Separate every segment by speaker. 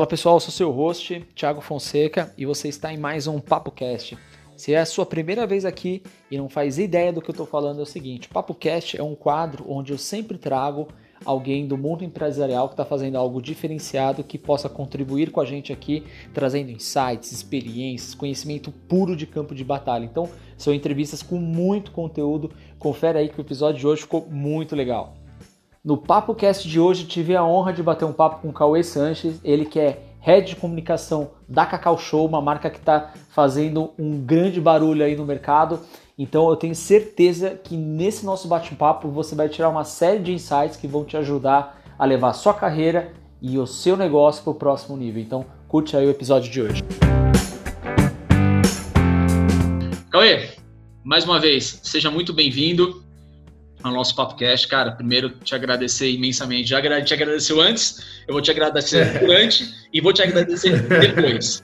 Speaker 1: Fala pessoal, eu sou seu host, Thiago Fonseca, e você está em mais um Papo Cast. Se é a sua primeira vez aqui e não faz ideia do que eu estou falando, é o seguinte: o Papo Cast é um quadro onde eu sempre trago alguém do mundo empresarial que está fazendo algo diferenciado que possa contribuir com a gente aqui, trazendo insights, experiências, conhecimento puro de campo de batalha. Então, são entrevistas com muito conteúdo. Confere aí que o episódio de hoje ficou muito legal. No Papo Cast de hoje, tive a honra de bater um papo com o Cauê Sanches, ele que é Head de Comunicação da Cacau Show, uma marca que está fazendo um grande barulho aí no mercado. Então eu tenho certeza que nesse nosso bate-papo você vai tirar uma série de insights que vão te ajudar a levar a sua carreira e o seu negócio para o próximo nível. Então curte aí o episódio de hoje.
Speaker 2: Cauê, mais uma vez, seja muito bem-vindo ao nosso podcast. Cara, primeiro te agradecer imensamente. Já te agradeceu antes, eu vou te agradecer durante e vou te agradecer depois.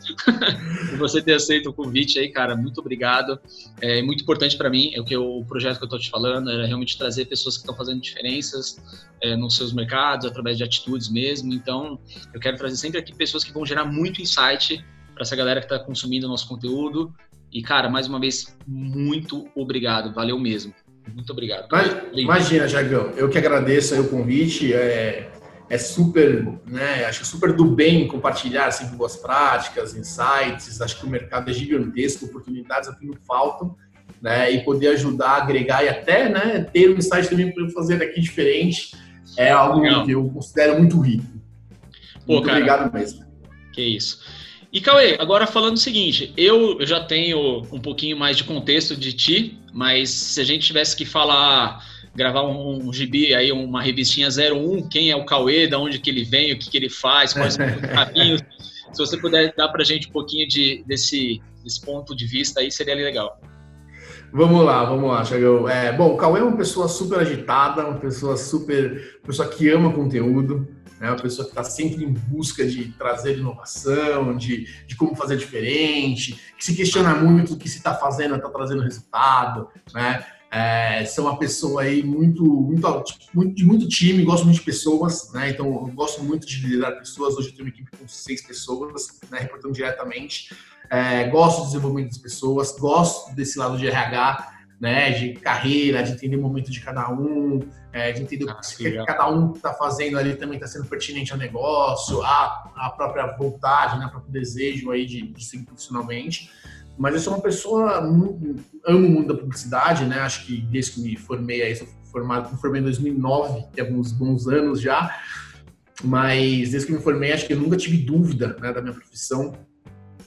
Speaker 2: Por você ter aceito o convite aí, cara, muito obrigado. É muito importante para mim, é o que o projeto que eu tô te falando, era realmente trazer pessoas que estão fazendo diferenças é, nos seus mercados, através de atitudes mesmo. Então, eu quero trazer sempre aqui pessoas que vão gerar muito insight para essa galera que está consumindo o nosso conteúdo. E, cara, mais uma vez, muito obrigado. Valeu mesmo. Muito obrigado.
Speaker 3: Imagina, Jagão, eu que agradeço o convite. É, é super, né? Acho super do bem compartilhar sempre boas práticas, insights. Acho que o mercado é gigantesco, oportunidades aqui não faltam, né? E poder ajudar, agregar e até, né? Ter um insight também para fazer daqui diferente é algo Legal. que eu considero muito rico.
Speaker 2: Pô, muito cara, obrigado mesmo. Que isso. E Cauê, agora falando o seguinte, eu já tenho um pouquinho mais de contexto de ti, mas se a gente tivesse que falar, gravar um, um gibi aí, uma revistinha 01, quem é o Cauê, da onde que ele vem, o que, que ele faz, quais são os caminhos, se você puder dar pra gente um pouquinho de, desse, desse ponto de vista aí, seria legal.
Speaker 3: Vamos lá, vamos lá, Thiago. É, bom, o Cauê é uma pessoa super agitada, uma pessoa super. pessoa que ama conteúdo, né? Uma pessoa que está sempre em busca de trazer inovação, de, de como fazer diferente, que se questiona muito o que se está fazendo está trazendo resultado, né? É, sou uma pessoa aí muito, muito, muito, de muito time, gosto muito de pessoas, né? Então, eu gosto muito de liderar pessoas. Hoje eu tenho uma equipe com seis pessoas, né? Reportando diretamente. É, gosto do desenvolvimento das pessoas, gosto desse lado de RH, né, de carreira, de entender o momento de cada um, é, de entender ah, o que, que cada um está fazendo ali também está sendo pertinente ao negócio, a, a própria vontade, né, o próprio desejo aí de, de seguir profissionalmente. Mas eu sou uma pessoa, muito, amo o mundo da publicidade, né, acho que desde que me formei aí, sou formado, me formei em 2009, tem alguns bons anos já, mas desde que me formei, acho que eu nunca tive dúvida né, da minha profissão,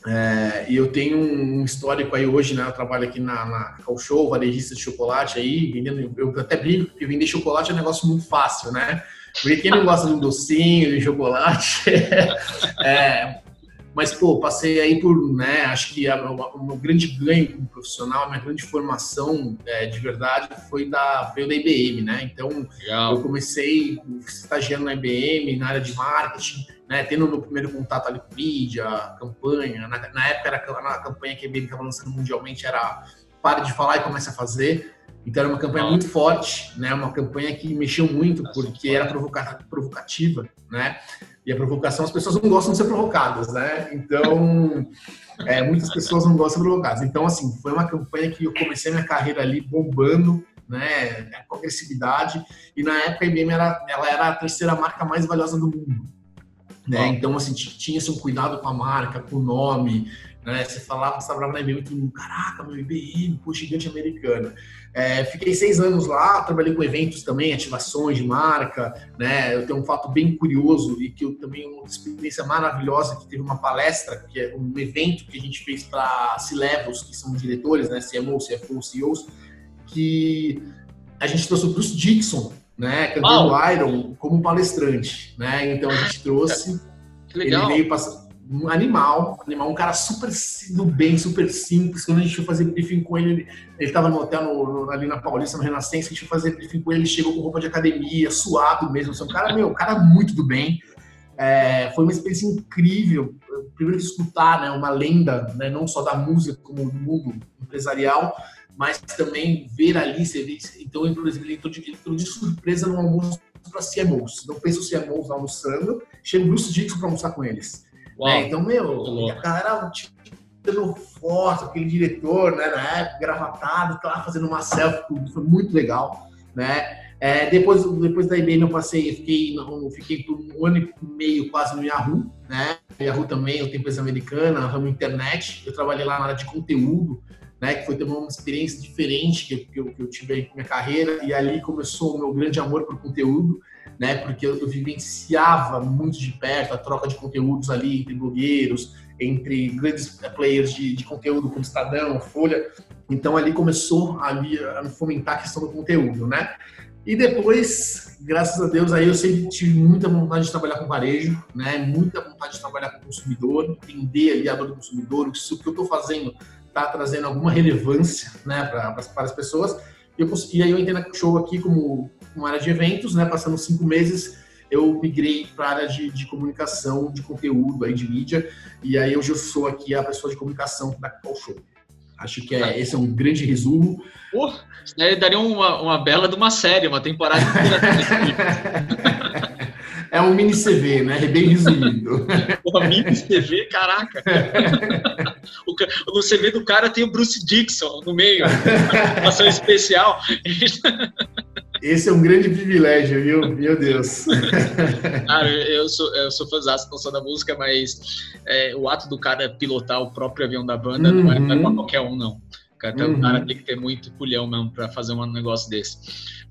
Speaker 3: é, e eu tenho um histórico aí hoje, né? Eu trabalho aqui na, na Show, varejista de chocolate aí, vendendo. Eu até brinco que vender chocolate é um negócio muito fácil, né? Porque quem não gosta de um docinho, de chocolate, é, mas, pô, passei aí por, né, acho que o meu grande ganho como profissional, a minha grande formação é, de verdade foi da, veio da IBM, né? Então, Legal. eu comecei estagiando na IBM, na área de marketing, né, tendo o meu primeiro contato ali com mídia, campanha. Na, na época, era a campanha que a IBM estava lançando mundialmente era Pare de Falar e Comece a Fazer. Então, era uma campanha muito forte, né? Uma campanha que mexeu muito, porque era provocativa, né? E a provocação, as pessoas não gostam de ser provocadas, né? Então, é, muitas pessoas não gostam de ser provocadas. Então, assim, foi uma campanha que eu comecei minha carreira ali bombando, né? Com agressividade. E na época a IBM era, ela era a terceira marca mais valiosa do mundo. Né? Então, assim, tinha-se um cuidado com a marca, com o nome, né? Você falava, você trabalhava na IBM, todo mundo, caraca, meu IBM, pô, gigante americana. É, fiquei seis anos lá, trabalhei com eventos também, ativações de marca, né? Eu tenho um fato bem curioso e que eu também uma experiência maravilhosa que teve uma palestra, que é um evento que a gente fez para C-levels, que são diretores, né? CMO, CFO, CEOs, que a gente trouxe o Bruce Dixon, né? Cantando oh. Iron como palestrante, né? Então a gente trouxe. Ele veio passar um animal, animal, um cara super do bem, super simples. Quando a gente foi fazer briefing com ele, ele estava no hotel no, no, ali na Paulista, no Renascença, a gente foi fazer briefing com ele, ele chegou com roupa de academia, suado mesmo. Assim, um cara, meu, um cara muito do bem. É, foi uma experiência incrível. Primeiro escutar né, uma lenda, né, não só da música, como do mundo empresarial, mas também ver ali, você vê, então, inclusive, ele entrou de, ele entrou de surpresa no almoço para CMOs. Então, pensa os CMOs almoçando, chega o Bruce Dixon para almoçar com eles. Né? Então, meu, a galera tipo, foto, aquele diretor, né, na época, gravatado, tá lá fazendo uma selfie, foi muito legal, né? É, depois, depois da IBM eu passei, eu fiquei, eu fiquei por um ano e meio quase no Yahoo, né? Yahoo também, eu tenho empresa americana, ramo internet, eu trabalhei lá na área de conteúdo, né? Que foi também uma experiência diferente que, que, eu, que eu tive aí com minha carreira e ali começou o meu grande amor por conteúdo, né? Porque eu, eu vivenciava muito de perto a troca de conteúdos ali entre blogueiros, entre grandes players de, de conteúdo como Estadão, Folha. Então ali começou ali a fomentar a questão do conteúdo, né? E depois, graças a Deus, aí eu sempre tive muita vontade de trabalhar com varejo, né? Muita vontade de trabalhar com o consumidor, entender ali a dor do consumidor, o que eu estou fazendo está trazendo alguma relevância, né, para as pessoas. E, eu, e aí eu entrei na show aqui como uma área de eventos, né? Passando cinco meses, eu migrei para a área de, de, comunicação, de conteúdo, aí de mídia. E aí hoje eu sou aqui a pessoa de comunicação da Call Show. Acho que é, esse é um grande resumo.
Speaker 2: Daí daria uma, uma bela de uma série, uma temporada
Speaker 3: É um mini CV, né? Bem resumido.
Speaker 2: Porra, mini CV, caraca. O, no CV do cara tem o Bruce Dixon no meio, ação especial.
Speaker 3: Esse é um grande privilégio, viu? Meu Deus.
Speaker 2: Cara, eu sou, eu sou fãzão, não sou da música, mas é, o ato do cara pilotar o próprio avião da banda uhum. não, é, não é pra qualquer um, não. Cara, uhum. O cara tem que ter muito pulhão mesmo para fazer um negócio desse.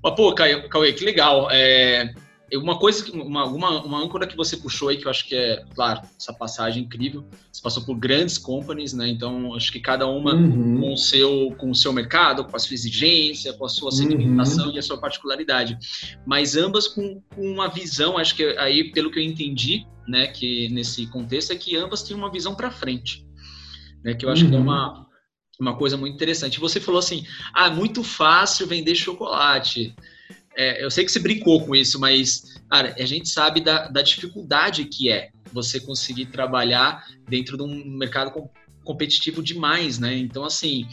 Speaker 2: Mas, pô, Cauê, que legal. É, uma coisa, uma, uma, uma âncora que você puxou aí, que eu acho que é, claro, essa passagem incrível. Você passou por grandes companies, né? Então, acho que cada uma uhum. com, o seu, com o seu mercado, com a sua exigência, com a sua segmentação uhum. e a sua particularidade. Mas ambas com, com uma visão, acho que aí, pelo que eu entendi, né, que nesse contexto, é que ambas têm uma visão para frente. Né, que eu acho uhum. que é uma, uhum. uma coisa muito interessante. Você falou assim: ah, é muito fácil vender chocolate é, eu sei que você brincou com isso, mas, cara, a gente sabe da, da dificuldade que é você conseguir trabalhar dentro de um mercado com, competitivo demais, né? Então, assim,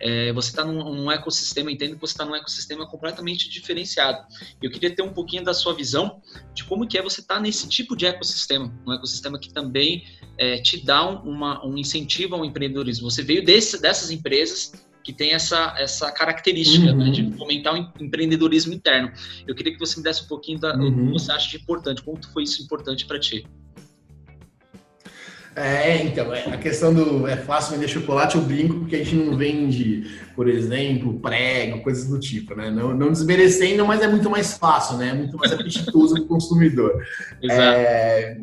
Speaker 2: é, você está num, num, ecossistema, entendo que você está num ecossistema completamente diferenciado. Eu queria ter um pouquinho da sua visão de como que é você estar tá nesse tipo de ecossistema, um ecossistema que também é, te dá uma, um incentivo ao empreendedorismo. Você veio desse, dessas empresas que tem essa, essa característica uhum. né, de uhum. fomentar o empreendedorismo interno. Eu queria que você me desse um pouquinho da, uhum. do que você acha de importante, como foi isso importante para ti?
Speaker 3: É, então, é, a questão do é fácil vender chocolate, eu brinco porque a gente não vende, por exemplo, prego, coisas do tipo, né? Não, não desmerecendo, mas é muito mais fácil, né? É muito mais apetitoso para o consumidor. Exato. É,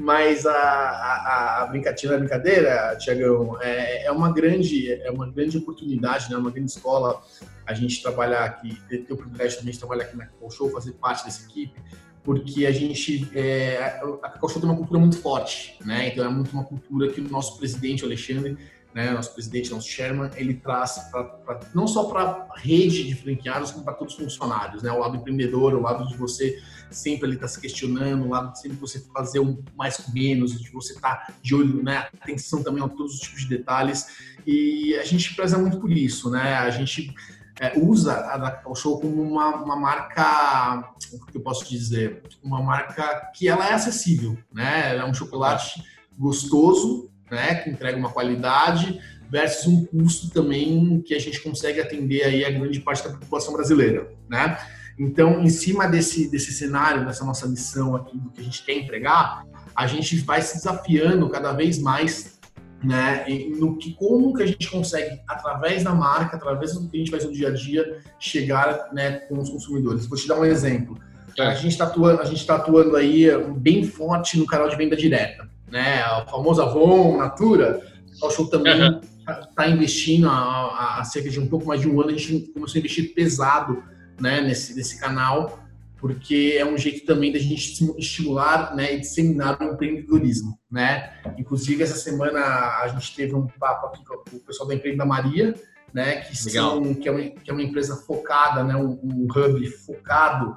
Speaker 3: mas a, a, a brincadeira, a brincadeira, Tiagão, é, é, uma grande, é uma grande oportunidade, né? Uma grande escola. A gente trabalhar aqui, ter, o privilégio de trabalhar aqui na Cacau Show, fazer parte dessa equipe, porque a gente, é, a Cacau Show tem uma cultura muito forte, né? Então é muito uma cultura que o nosso presidente, o Alexandre, né, nosso presidente, nosso chairman, ele traz pra, pra não só para a rede de franqueados, como para todos os funcionários, né, o lado empreendedor, o lado de você sempre ele está se questionando, o lado de sempre você fazer um mais com menos, de você estar tá de olho, né, atenção também a todos os tipos de detalhes, e a gente preza muito por isso, né, a gente é, usa a da Show como uma, uma marca, o que eu posso dizer, uma marca que ela é acessível, né, ela é um chocolate gostoso, né, que entrega uma qualidade versus um custo também que a gente consegue atender aí a grande parte da população brasileira, né? Então, em cima desse, desse cenário, dessa nossa missão aqui, do que a gente quer entregar, a gente vai se desafiando cada vez mais né, no que como que a gente consegue através da marca, através do que a gente faz no dia a dia, chegar né, com os consumidores. Vou te dar um exemplo. A gente está atuando, está atuando aí bem forte no canal de venda direta né? A famosa Avon, Natura, o show também está uhum. investindo há, há, cerca de um pouco mais de um ano, a gente começou a investir pesado né, nesse, nesse canal, porque é um jeito também da gente estimular né, e disseminar o empreendedorismo. Né? Inclusive, essa semana a gente teve um papo aqui com o pessoal da Empreenda Maria, né, que, são, que, é uma, que é uma empresa focada, né, um, um hub focado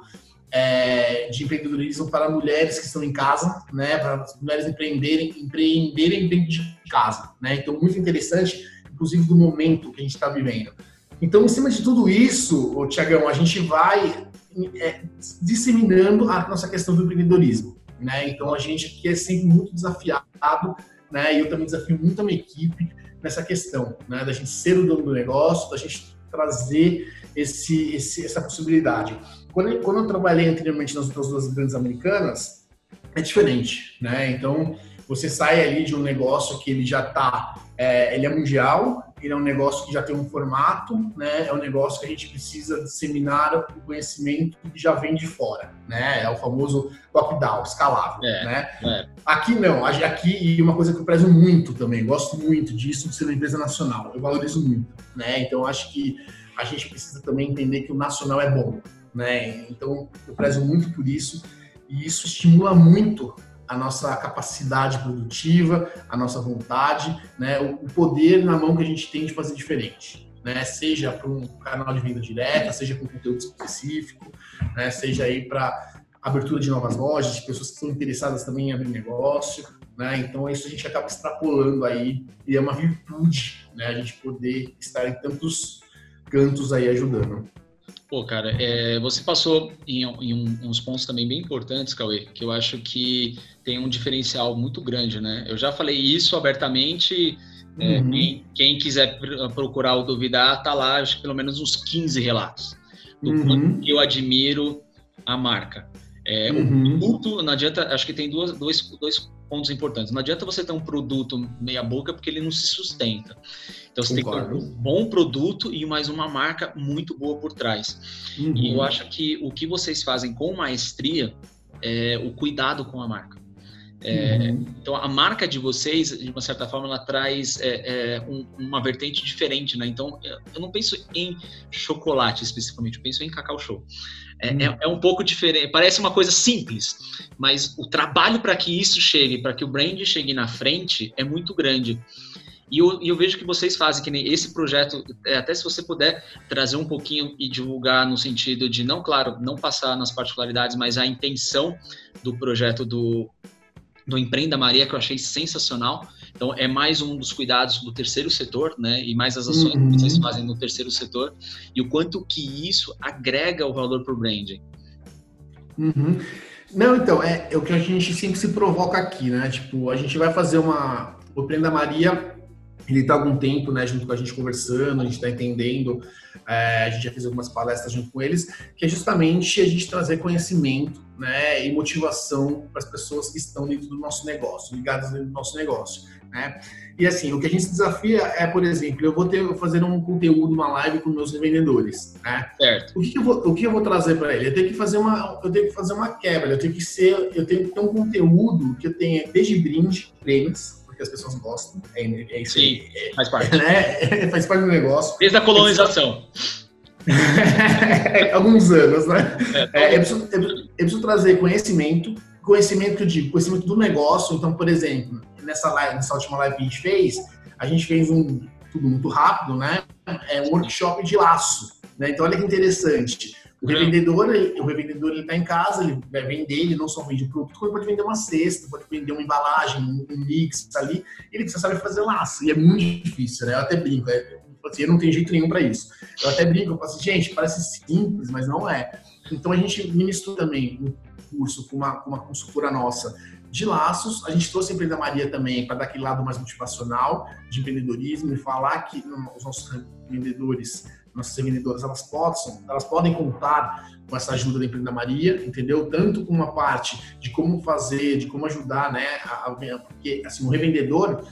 Speaker 3: é, de empreendedorismo para mulheres que estão em casa, né, para as mulheres empreenderem, empreenderem dentro de casa, né? Então muito interessante, inclusive do momento que a gente está vivendo. Então, em cima de tudo isso, Tiagão, a gente vai é, disseminando a nossa questão do empreendedorismo, né? Então a gente aqui é sempre muito desafiado, né? E eu também desafio muito a minha equipe nessa questão, né? Da gente ser o dono do negócio, da gente trazer esse, esse essa possibilidade. Quando eu, quando eu trabalhei anteriormente nas outras duas grandes americanas, é diferente, né? Então você sai ali de um negócio que ele já está, é, ele é mundial, ele é um negócio que já tem um formato, né? É um negócio que a gente precisa disseminar o conhecimento que já vem de fora, né? É o famoso top-down, escalável, é, né? É. Aqui não, aqui e uma coisa que eu prezo muito também, gosto muito disso de ser uma empresa nacional, eu valorizo muito, né? Então acho que a gente precisa também entender que o nacional é bom, né? Então eu prezo muito por isso e isso estimula muito a nossa capacidade produtiva, a nossa vontade, né, o poder na mão que a gente tem de fazer diferente. Né, seja para um canal de venda direta, seja com conteúdo específico, né, seja aí para abertura de novas lojas, de pessoas que estão interessadas também em abrir negócio, né, então isso a gente acaba extrapolando aí e é uma virtude, né, a gente poder estar em tantos cantos aí ajudando.
Speaker 2: Pô, cara, é, você passou em, em um, uns pontos também bem importantes, Cauê, que eu acho que tem um diferencial muito grande, né? Eu já falei isso abertamente. É, uhum. quem, quem, quiser procurar ou duvidar, tá lá, acho que pelo menos uns 15 relatos do uhum. quanto eu admiro a marca. É, uhum. O produto, não adianta, acho que tem duas, dois, dois pontos importantes. Não adianta você ter um produto meia boca porque ele não se sustenta. Então você Concordo. tem que ter um bom produto e mais uma marca muito boa por trás. Uhum. E eu acho que o que vocês fazem com maestria é o cuidado com a marca. É, uhum. Então a marca de vocês, de uma certa forma, ela traz é, é, um, uma vertente diferente, né? Então eu não penso em chocolate especificamente, eu penso em cacau show. É, uhum. é um pouco diferente, parece uma coisa simples, mas o trabalho para que isso chegue, para que o brand chegue na frente, é muito grande. E eu, eu, vejo que vocês fazem que nem esse projeto, é, até se você puder trazer um pouquinho e divulgar no sentido de não, claro, não passar nas particularidades, mas a intenção do projeto do, do Empreenda Maria, que eu achei sensacional. Então, é mais um dos cuidados do terceiro setor, né? E mais as ações uhum. que vocês fazem no terceiro setor. E o quanto que isso agrega o valor para o branding.
Speaker 3: Uhum. Não, então, é, é o que a gente sempre se provoca aqui, né? Tipo, a gente vai fazer uma. O Empreenda Maria ele está algum tempo, né, junto com a gente conversando, a gente está entendendo, é, a gente já fez algumas palestras junto com eles, que é justamente a gente trazer conhecimento, né, e motivação para as pessoas que estão dentro do nosso negócio, ligadas dentro do nosso negócio, né. E assim, o que a gente se desafia é, por exemplo, eu vou ter fazer um conteúdo, uma live com meus revendedores, né.
Speaker 2: Certo.
Speaker 3: O que, que eu vou, o que eu vou trazer para ele? Eu tenho que fazer uma, eu tenho que fazer uma quebra, eu tenho que ser, eu tenho que ter um conteúdo que eu tenha desde brinde, prêmios, que as pessoas gostam. É, é isso
Speaker 2: Sim,
Speaker 3: é,
Speaker 2: faz parte.
Speaker 3: Né? faz parte do negócio.
Speaker 2: Desde a colonização.
Speaker 3: Alguns anos, né? É, é, eu, preciso, preciso, trazer conhecimento, conhecimento que eu digo, conhecimento do negócio. Então, por exemplo, nessa, live, nessa última live que a gente fez, a gente fez um tudo muito rápido, né? É um workshop de laço. Né? Então, olha que interessante. O revendedor, o revendedor ele está em casa, ele vai vender, ele não só vende produto, como pode vender uma cesta, pode vender uma embalagem, um mix ali, ele precisa saber fazer laço, e é muito difícil, né? Eu até brinco, é, assim, eu não tenho jeito nenhum para isso. Eu até brinco, eu falo assim, gente, parece simples, mas não é. Então a gente ministrou também um curso com uma, uma consultora nossa de laços. A gente trouxe a Empreenda Maria também para dar aquele lado mais motivacional de empreendedorismo e falar que os nossos vendedores nossas vendedoras elas possam, elas podem contar com essa ajuda da Empreenda Maria, entendeu? Tanto com uma parte de como fazer, de como ajudar, né? Porque assim, o revendedor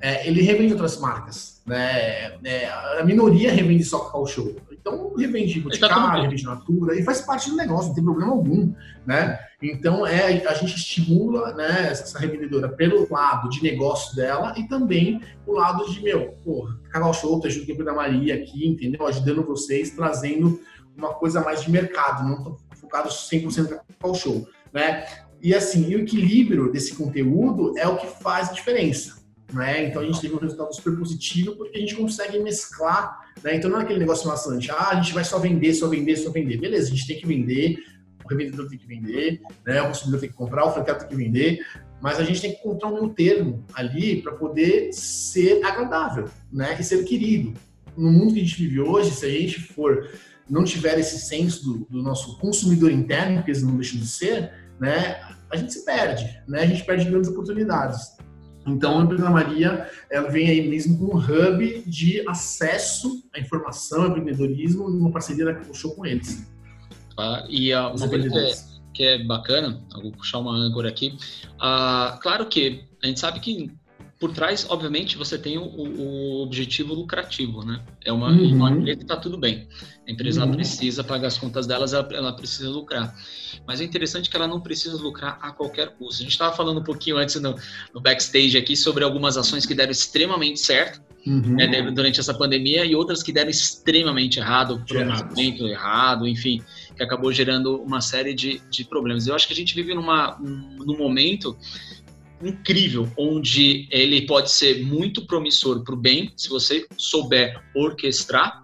Speaker 3: é, ele revende outras marcas, né? É, a minoria revende só Cacau Show. Então, revende Boticário, revende Natura, e faz parte do negócio, não tem problema algum, né? Então, é, a gente estimula né, essa revendedora pelo lado de negócio dela e também o lado de, meu, pô, Cacau Show, tá junto com a Maria aqui, entendeu? Ajudando vocês, trazendo uma coisa mais de mercado, não tô focado 100% no Cacau Show, né? E assim, e o equilíbrio desse conteúdo é o que faz a diferença. Né? Então a gente teve um resultado super positivo porque a gente consegue mesclar, né? Então não é aquele negócio maçante, ah, a gente vai só vender, só vender, só vender. Beleza, a gente tem que vender, o revendedor tem que vender, né? O consumidor tem que comprar, o franqueado tem que vender, mas a gente tem que encontrar um meio termo ali para poder ser agradável, né? E ser querido. No mundo que a gente vive hoje, se a gente for não tiver esse senso do, do nosso consumidor interno, que eles não deixam de ser, né, a gente se perde, né? A gente perde grandes oportunidades. Então, a Empresa Maria ela vem aí mesmo com um hub de acesso à informação, empreendedorismo, uma parceria da Show com eles.
Speaker 2: Ah, e uh, uma coisa que é, que é, bacana, vou puxar uma âncora aqui. Uh, claro que a gente sabe que por trás, obviamente, você tem o, o objetivo lucrativo, né? É uma, uhum. uma empresa que está tudo bem. A empresa uhum. precisa pagar as contas delas, ela, ela, precisa lucrar. Mas é interessante que ela não precisa lucrar a qualquer custo. A gente estava falando um pouquinho antes no, no, backstage aqui sobre algumas ações que deram extremamente certo uhum. né, durante essa pandemia e outras que deram extremamente errado, pronunciamento errado, enfim, que acabou gerando uma série de, de problemas. Eu acho que a gente vive numa, num momento incrível, onde ele pode ser muito promissor para o bem, se você souber orquestrar,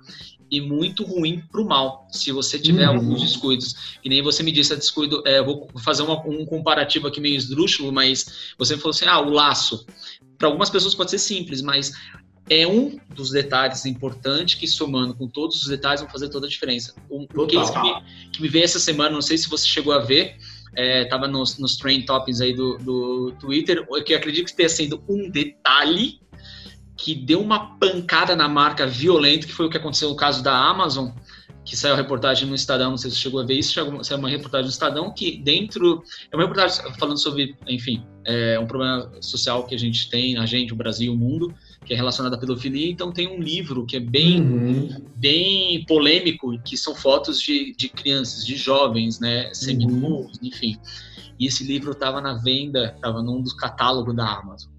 Speaker 2: e muito ruim para o mal, se você tiver uhum. alguns descuidos. E nem você me disse, a descuido, é, vou fazer uma, um comparativo aqui meio esdrúxulo, mas você falou assim, ah, o laço. Para algumas pessoas pode ser simples, mas é um dos detalhes importantes que somando com todos os detalhes vão fazer toda a diferença. Um, um case que me, que me veio essa semana, não sei se você chegou a ver, é, nos, nos trend topics aí do, do Twitter, que eu acredito que tenha sido um detalhe que deu uma pancada na marca violento, que foi o que aconteceu no caso da Amazon, que saiu a reportagem no Estadão, não sei se chegou a ver isso, saiu uma reportagem no Estadão que dentro, é uma reportagem falando sobre, enfim, é um problema social que a gente tem, a gente, o Brasil, o mundo, que é relacionado à pedofilia, então tem um livro que é bem, uhum. bem polêmico, que são fotos de, de crianças, de jovens, né, seminus, uhum. enfim. E esse livro estava na venda, estava num dos catálogos da Amazon.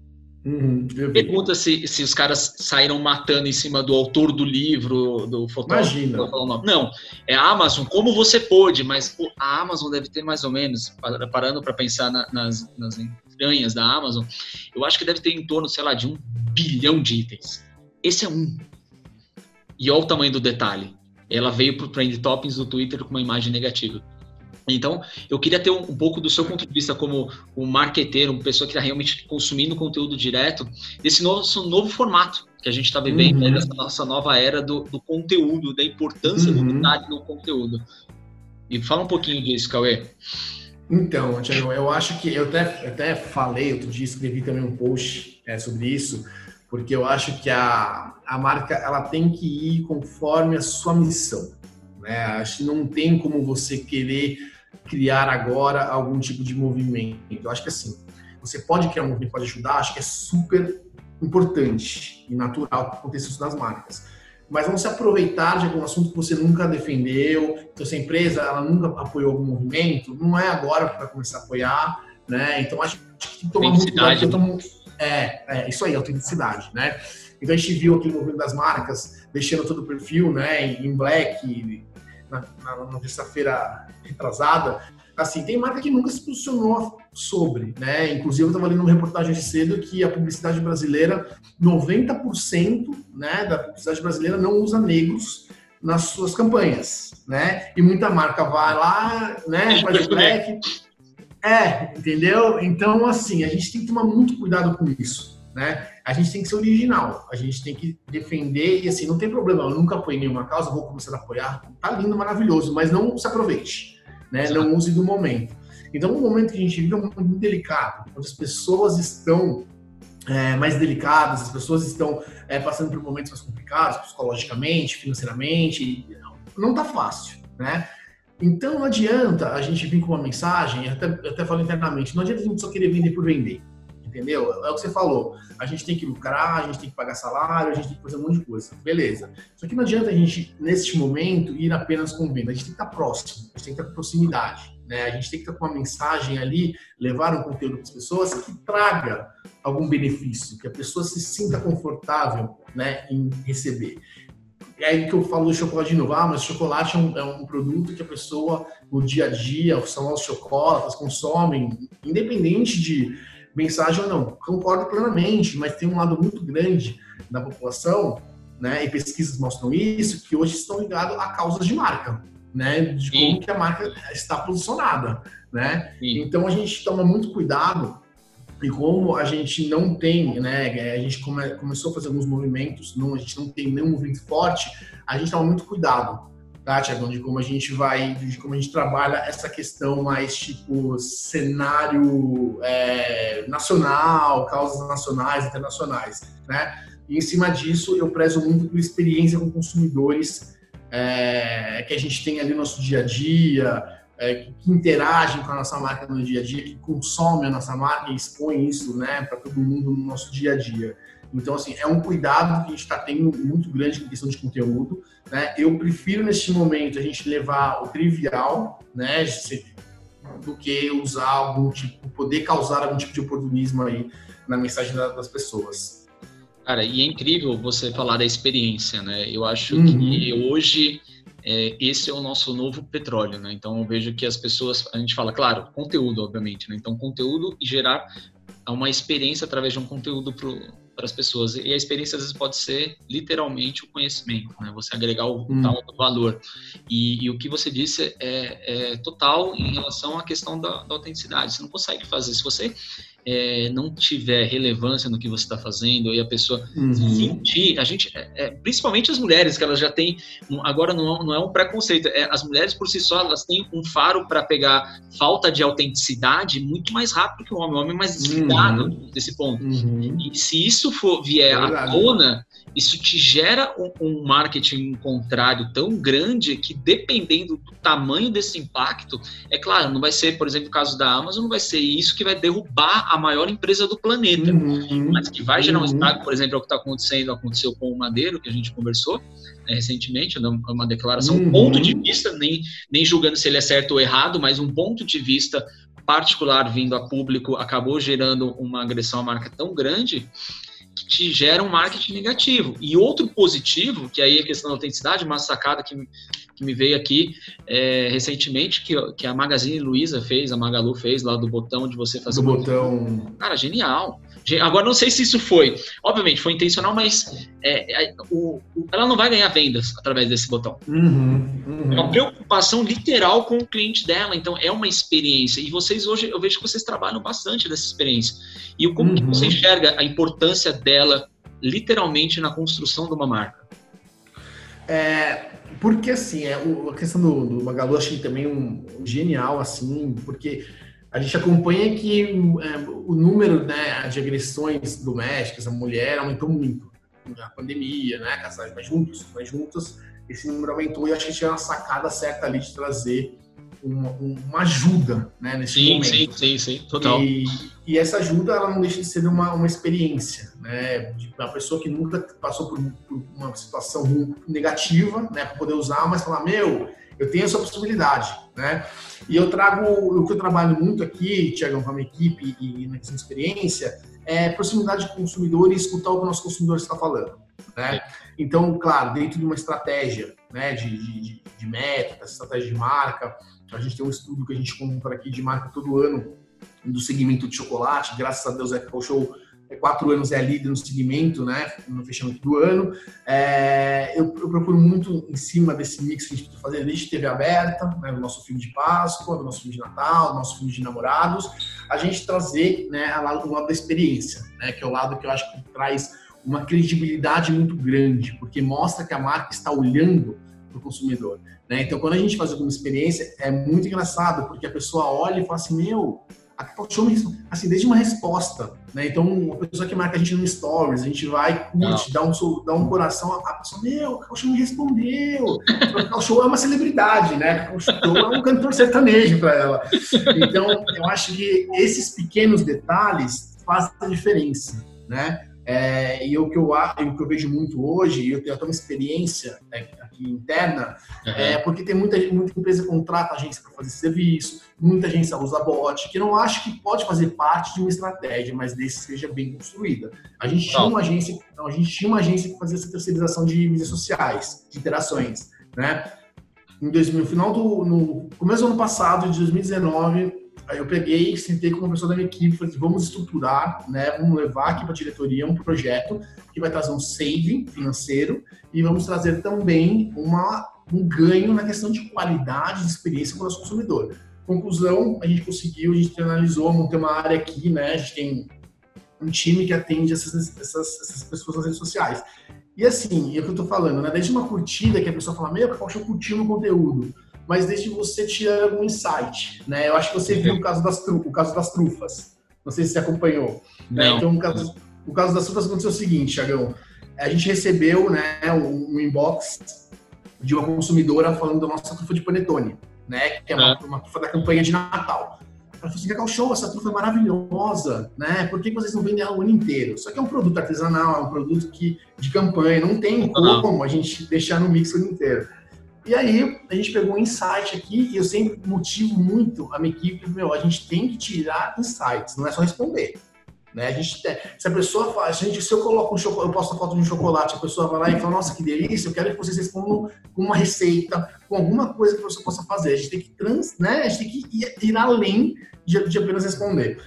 Speaker 2: Uhum, Pergunta se, se os caras saíram matando em cima do autor do livro, do fotógrafo.
Speaker 3: Imagina.
Speaker 2: Não, é a Amazon, como você pôde, mas pô, a Amazon deve ter mais ou menos, parando para pensar na, nas, nas entranhas da Amazon, eu acho que deve ter em torno, sei lá, de um bilhão de itens. Esse é um. E olha o tamanho do detalhe. Ela veio para o Trend Toppings do Twitter com uma imagem negativa. Então, eu queria ter um, um, pouco do seu ponto de vista como um marqueteiro, uma pessoa que está realmente consumindo conteúdo direto, desse nosso novo formato que a gente está vivendo, né, uhum. né, dessa nossa nova era do, do conteúdo, da importância uhum. do detalhe no conteúdo. E fala um pouquinho disso, Cauê.
Speaker 3: Então, eu acho que eu até, até falei outro dia, escrevi também um post é, sobre isso, porque eu acho que a, a marca ela tem que ir conforme a sua missão. Né? Acho que não tem como você querer criar agora algum tipo de movimento. Eu acho que assim, você pode criar um movimento, pode ajudar, acho que é super importante e natural que aconteça isso nas marcas. Mas não se aproveitar de algum assunto que você nunca defendeu, então se a empresa ela nunca apoiou algum movimento, não é agora para começar a apoiar, né? Então acho que tem que tomar muito cuidado. Tomo... É, é, isso aí, autenticidade, né? Então a gente viu aquele movimento das marcas deixando todo o perfil, né, em black, na, na, na terça-feira retrasada, assim, tem marca que nunca se posicionou sobre, né? Inclusive, eu estava lendo uma reportagem cedo que a publicidade brasileira, 90% né, da publicidade brasileira não usa negros nas suas campanhas, né? E muita marca vai lá, né, faz o black. É, entendeu? Então, assim, a gente tem que tomar muito cuidado com isso, né? A gente tem que ser original, a gente tem que defender, e assim, não tem problema, eu nunca apoiei nenhuma causa, vou começar a apoiar, tá lindo, maravilhoso, mas não se aproveite, né? Não use do momento. Então, o momento que a gente vive é um momento delicado, onde as pessoas estão é, mais delicadas, as pessoas estão é, passando por momentos mais complicados, psicologicamente, financeiramente, não tá fácil, né? Então, não adianta a gente vir com uma mensagem, até, até falo internamente, não adianta a gente só querer vender por vender entendeu? É o que você falou. A gente tem que lucrar, a gente tem que pagar salário, a gente tem que fazer um monte de coisa. Beleza. Só que não adianta a gente, neste momento, ir apenas com venda. A gente tem que estar próximo, a gente tem que estar com proximidade. Né? A gente tem que estar com uma mensagem ali, levar um conteúdo para as pessoas que traga algum benefício, que a pessoa se sinta confortável né, em receber. É aí que eu falo do chocolate de novo. Ah, mas chocolate é um, é um, produto que a pessoa, no dia a dia, são os chocolates, consomem, independente de mensagem ou não. Concordo plenamente, mas tem um lado muito grande da população, né, e pesquisas mostram isso, que hoje estão ligados a causas de marca, né, de Sim. como que a marca está posicionada, né? Sim. Então a gente toma muito cuidado e como a gente não tem, né, a gente come, começou a fazer alguns movimentos, não, a gente não tem nenhum movimento forte, a gente toma muito cuidado tá, Tiagão? De como a gente vai, de como a gente trabalha essa questão mais tipo cenário é, nacional, causas nacionais, internacionais, né? E em cima disso, eu prezo muito por experiência com consumidores é, que a gente tem ali no nosso dia a dia, é, que interagem com a nossa marca no dia a dia, que consomem a nossa marca e expõem isso né, para todo mundo no nosso dia a dia. Então, assim, é um cuidado que a gente está tendo muito grande com questão de conteúdo. Né? Eu prefiro, neste momento, a gente levar o trivial, né, do que usar algum tipo, poder causar algum tipo de oportunismo aí na mensagem das pessoas.
Speaker 2: Cara, e é incrível você falar da experiência, né? Eu acho uhum. que hoje é, esse é o nosso novo petróleo, né? Então eu vejo que as pessoas, a gente fala, claro, conteúdo, obviamente, né? Então conteúdo e gerar uma experiência através de um conteúdo para as pessoas. E a experiência às vezes pode ser literalmente o conhecimento, né? Você agregar o hum. tal valor. E, e, o que você disse é, é, total em relação à questão da, da autenticidade. Você não consegue fazer. Se você é, não tiver relevância no que você está fazendo e a pessoa uhum. sentir, a gente, é, é, principalmente as mulheres, que elas já têm, agora não, não é um preconceito, é, as mulheres por si só, elas têm um faro para pegar falta de autenticidade muito mais rápido que o homem, o homem é mais desligado uhum. desse ponto. Uhum. E se isso for vier à tona, isso te gera um, um, marketing contrário tão grande que dependendo do tamanho desse impacto, é claro, não vai ser, por exemplo, o caso da Amazon, não vai ser isso que vai derrubar a maior empresa do planeta, uhum, mas que vai gerar um uhum. estrago, por exemplo, é o que está acontecendo, aconteceu com o Madeiro, que a gente conversou né, recentemente, uma declaração, um uhum. ponto de vista, nem, nem julgando se ele é certo ou errado, mas um ponto de vista particular vindo a público acabou gerando uma agressão à marca tão grande que te gera um marketing negativo. E outro positivo, que aí é a questão da autenticidade, uma sacada que, que me veio aqui é, recentemente, que, que a Magazine Luiza fez, a Magalu fez lá do botão de você fazer.
Speaker 3: Do botão.
Speaker 2: Cara, genial. Agora, não sei se isso foi, obviamente, foi intencional, mas é, é, o, o, ela não vai ganhar vendas através desse botão. Uhum, uhum. É uma preocupação literal com o cliente dela, então é uma experiência. E vocês hoje, eu vejo que vocês trabalham bastante dessa experiência. E como uhum. que você enxerga a importância dela, literalmente, na construção de uma marca?
Speaker 3: É, porque assim, é, a questão do, do Magalu achei também um, um genial, assim, porque a gente acompanha que é, o número né, de agressões domésticas, a mulher aumentou muito na pandemia, né? Casais mais juntos, mais juntas, esse número aumentou e acho que tinha uma sacada certa ali de trazer uma, uma ajuda, né? Nesse
Speaker 2: sim,
Speaker 3: momento.
Speaker 2: sim, sim, sim, total.
Speaker 3: E, e, essa ajuda ela não deixa de ser uma, uma experiência, né? De uma pessoa que nunca passou por, por uma situação negativa, né? Para poder usar, mas falar meu eu tenho essa possibilidade, né? E eu trago, o que eu trabalho muito aqui, Tiagão, com a minha equipe e na questão de experiência, é proximidade de consumidor e escutar o que o nosso consumidor está falando, né? Então, claro, dentro de uma estratégia, né, de, de, de métrica, estratégia de marca, a gente tem um estudo que a gente compra aqui de marca todo ano do segmento de chocolate, graças a Deus, a Apple Show quatro anos é líder no segmento, né, no fechamento do ano. É, eu, eu, procuro muito em cima desse mix que a gente precisa fazer desde TV aberta, né, do nosso filme de Páscoa, do nosso filme de Natal, do nosso filme de namorados, a gente trazer né, o lado da experiência, né, que é o lado que eu acho que traz uma credibilidade muito grande, porque mostra que a marca está olhando para o consumidor. Né? Então, quando a gente faz alguma experiência, é muito engraçado, porque a pessoa olha e fala assim, meu, a Show assim, desde uma resposta, né? Então, uma pessoa que marca a gente no Stories, a gente vai, curte, dá um, dá um coração, a pessoa, meu, o Show me respondeu. O Show é uma celebridade, né? O Show é um cantor sertanejo para ela. Então, eu acho que esses pequenos detalhes fazem a diferença, né? É, e o que, eu, o que eu vejo muito hoje, e eu tenho até uma experiência né, aqui interna, uhum. é porque tem muita, muita empresa que contrata agência para fazer serviço, muita agência usa bot, que não acho que pode fazer parte de uma estratégia, mas desde que seja bem construída. A gente tinha uma agência, a gente tinha uma agência que fazia essa terceirização de mídias sociais, de interações, né? Em 2000, no final do no começo do ano passado, de 2019, Aí eu peguei, sentei com uma pessoa da minha equipe, falei, vamos estruturar, né? Vamos levar aqui para a diretoria um projeto que vai trazer um saving financeiro e vamos trazer também uma, um ganho na questão de qualidade de experiência para o nosso consumidor. Conclusão, a gente conseguiu, a gente analisou, montei uma área aqui, né? A gente tem um time que atende essas, essas, essas pessoas nas redes sociais. E assim, é o que eu tô falando, né? Desde uma curtida que a pessoa fala, meu, Cacau Show curtiu meu conteúdo, mas desde você tirar algum insight, né? Eu acho que você viu o caso das, o caso das trufas. Não sei se você acompanhou. Né? Então, o caso, o caso das trufas aconteceu o seguinte, Thiagão. A gente recebeu né, um inbox de uma consumidora falando da nossa trufa de panetone, né? Que é uma, é. uma trufa da campanha de Natal. Ela falou assim, Cacau Show, essa trufa é maravilhosa, né? Por que vocês não vendem ela o ano inteiro? Só que é um produto artesanal, é um produto que, de campanha, não tem como a gente deixar no mix o ano inteiro. E aí, a gente pegou um insight aqui, e eu sempre motivo muito a minha equipe, meu, a gente tem que tirar insights, não é só responder. Né? A gente, se a pessoa faz, se, a gente, se eu coloco um chocolate, eu posto a foto de um chocolate, a pessoa vai lá e fala, nossa, que delícia, eu quero que vocês respondam com uma receita, com alguma coisa que você possa fazer. A gente tem que trans, né? A gente tem que ir, ir além de, de apenas responder.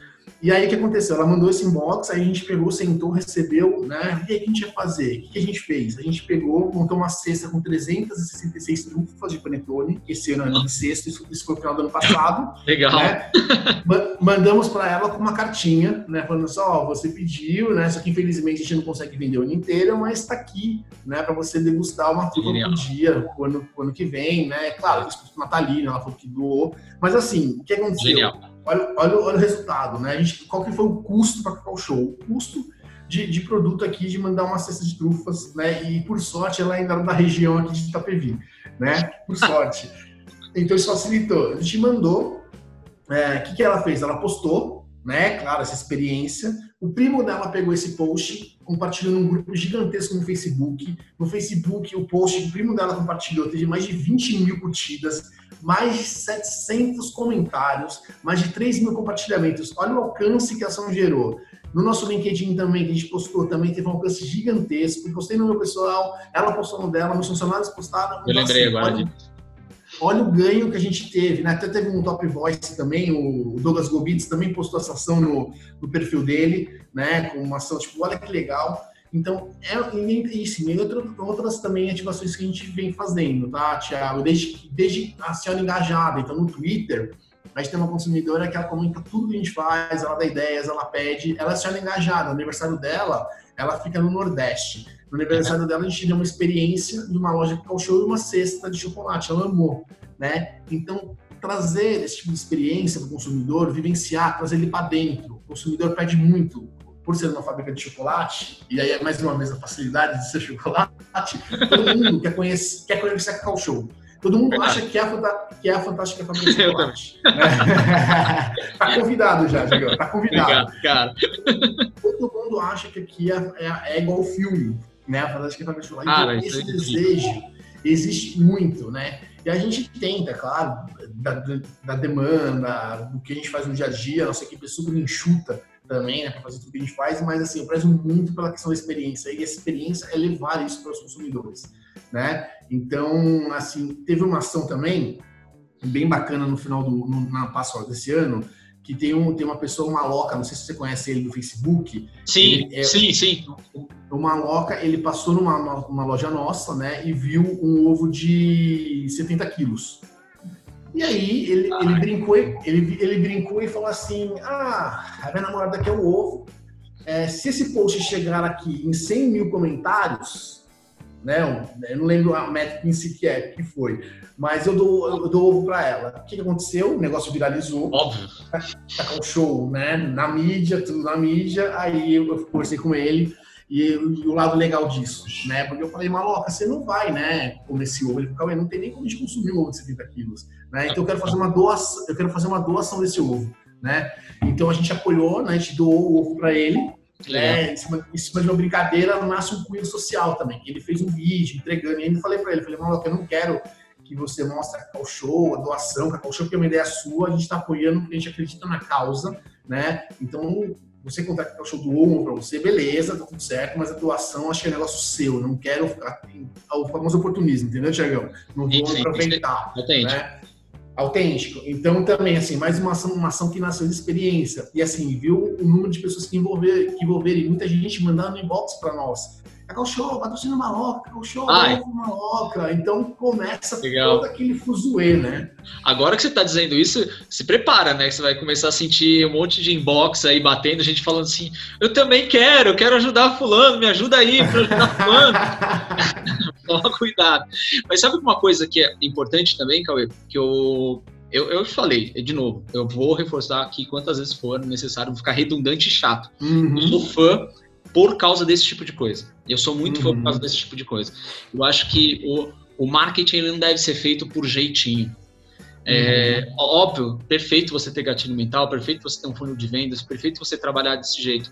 Speaker 3: E aí o que aconteceu? Ela mandou esse inbox, aí a gente pegou, sentou, recebeu, né? E o que a gente ia fazer? O que a gente fez? A gente pegou, montou uma cesta com 366 trufas de panetone, esse ano é de sexto, isso, isso foi no final do ano passado.
Speaker 2: Legal. Né?
Speaker 3: Mandamos para ela com uma cartinha, né? Falando só, assim, ó, você pediu, né? Só que infelizmente a gente não consegue vender o ano inteiro, mas está aqui, né? Para você degustar uma trufa por dia, o ano, o ano que vem, né? Claro, isso natalino, ela falou que doou. Mas assim, o que aconteceu? Genial olha, olha, olha o resultado, né? A gente, qual que foi o custo para Cacau Show? O custo de, de, produto aqui, de mandar uma cesta de trufas, né? E por sorte ela ainda era da região aqui de Itapevi, né? Por sorte. então isso facilitou. A gente mandou. O é, que, que ela fez? Ela postou, né? Claro, essa experiência. O primo dela pegou esse post, compartilhou num grupo gigantesco no Facebook. No Facebook, o post que o primo dela compartilhou teve mais de 20 mil curtidas mais de 700 comentários, mais de 3 mil compartilhamentos. Olha o alcance que a ação gerou. No nosso LinkedIn também, que a gente postou, também teve um alcance gigantesco. Postei no meu pessoal, ela postou no dela, meus funcionários postaram.
Speaker 2: Eu lembrei agora olha,
Speaker 3: olha o ganho que a gente teve, né? Até teve um Top Voice também, o Douglas Gobitz também postou essa ação no, no perfil dele, né? Com uma ação, tipo, olha que legal. Então, é, sim, e outras, outras também ativações que a gente vem fazendo, tá, Thiago? Desde, desde a senhora engajada. Então, no Twitter, a gente tem uma consumidora que ela comenta tudo que a gente faz, ela dá ideias, ela pede, ela é senhora engajada. Aniversário dela, ela fica no Nordeste. No aniversário dela, a gente deu uma experiência de uma loja que show e uma cesta de chocolate. Ela amou, né? Então, trazer esse tipo de experiência para o consumidor, vivenciar, trazer ele para dentro. O consumidor pede muito por ser uma fábrica de chocolate, e aí é mais uma vez a facilidade de ser chocolate, todo mundo quer conhecer, quer conhecer a Cacau Show. Todo mundo acha que é, a, que é a fantástica fábrica de chocolate. tá convidado já, Diego. Tá convidado. Obrigado, cara. Todo mundo acha que aqui é, é, é igual filme, né? A fantástica fábrica de chocolate. Então, esse é desejo existe muito, né? E a gente tenta, claro, da, da demanda, do que a gente faz no dia a dia, a nossa equipe é super enxuta também, né, para fazer tudo que a gente faz, mas assim, eu prezo muito pela questão da experiência, e a experiência é levar isso para os consumidores, né? Então, assim, teve uma ação também bem bacana no final do no, na Password desse ano, que tem, um, tem uma pessoa, uma loca, não sei se você conhece ele do Facebook.
Speaker 2: Sim, é, sim, sim.
Speaker 3: Uma loca, ele passou numa, numa loja nossa, né, e viu um ovo de 70 quilos. E aí ele, ele, brincou, ele, ele brincou e falou assim: Ah, a minha namorada quer o ovo. É, se esse post chegar aqui em 100 mil comentários, né? Eu não lembro a métrica em si que é, que foi, mas eu dou, eu dou ovo para ela. O que, que, aconteceu? O negócio viralizou.
Speaker 2: Óbvio.
Speaker 3: Tá, tá com show, né? Na mídia, tudo na mídia. Aí eu conversei com ele. E, e, o lado legal disso, né? Porque eu falei, maloca, você não vai, né, comer esse ovo. Ele falou, não tem nem como a gente consumir um ovo de 70 quilos, né? Então eu quero fazer uma doação, eu quero fazer uma doação desse ovo, né? Então a gente apoiou, né? A gente doou o ovo para ele, né? Em cima, em cima, de uma brincadeira, nasce um cunho social também. Ele fez um vídeo entregando, e ainda falei para ele, falei, maloca, eu não quero que você mostre a Show, a doação, a Cacau Show, que é uma ideia sua, a gente está apoiando porque a gente acredita na causa, né? Então, você contrata o show do Omo para você, beleza, tá tudo certo, mas a doação acho que é negócio seu. Não quero ficar. O famoso oportunismo, entendeu, Tiagão? Não vou sim, aproveitar. Sim, autêntico. Né? Autêntico. Então, também, assim, mais uma ação, uma ação que nasceu de experiência. E, assim, viu o número de pessoas que envolver, que envolverem, muita gente mandando inbox para nós. Cacau Show, patrocina Maloca, Cacau Show, novo Maloca. Então começa Legal. todo aquele fuzuê, né?
Speaker 2: Agora que você está dizendo isso, se prepara, né? Você vai começar a sentir um monte de inbox aí batendo, gente falando assim: eu também quero, eu quero ajudar Fulano, me ajuda aí para ajudar Fulano. Toma cuidado. Mas sabe uma coisa que é importante também, Cauê? Que eu eu, eu falei, de novo, eu vou reforçar aqui quantas vezes for necessário, vou ficar redundante e chato. Uhum. Eu sou fã por causa desse tipo de coisa. Eu sou muito uhum. fã por causa desse tipo de coisa. Eu acho que o, o marketing ele não deve ser feito por jeitinho. É, uhum. Óbvio, perfeito você ter gatilho mental, perfeito você ter um fundo de vendas, perfeito você trabalhar desse jeito,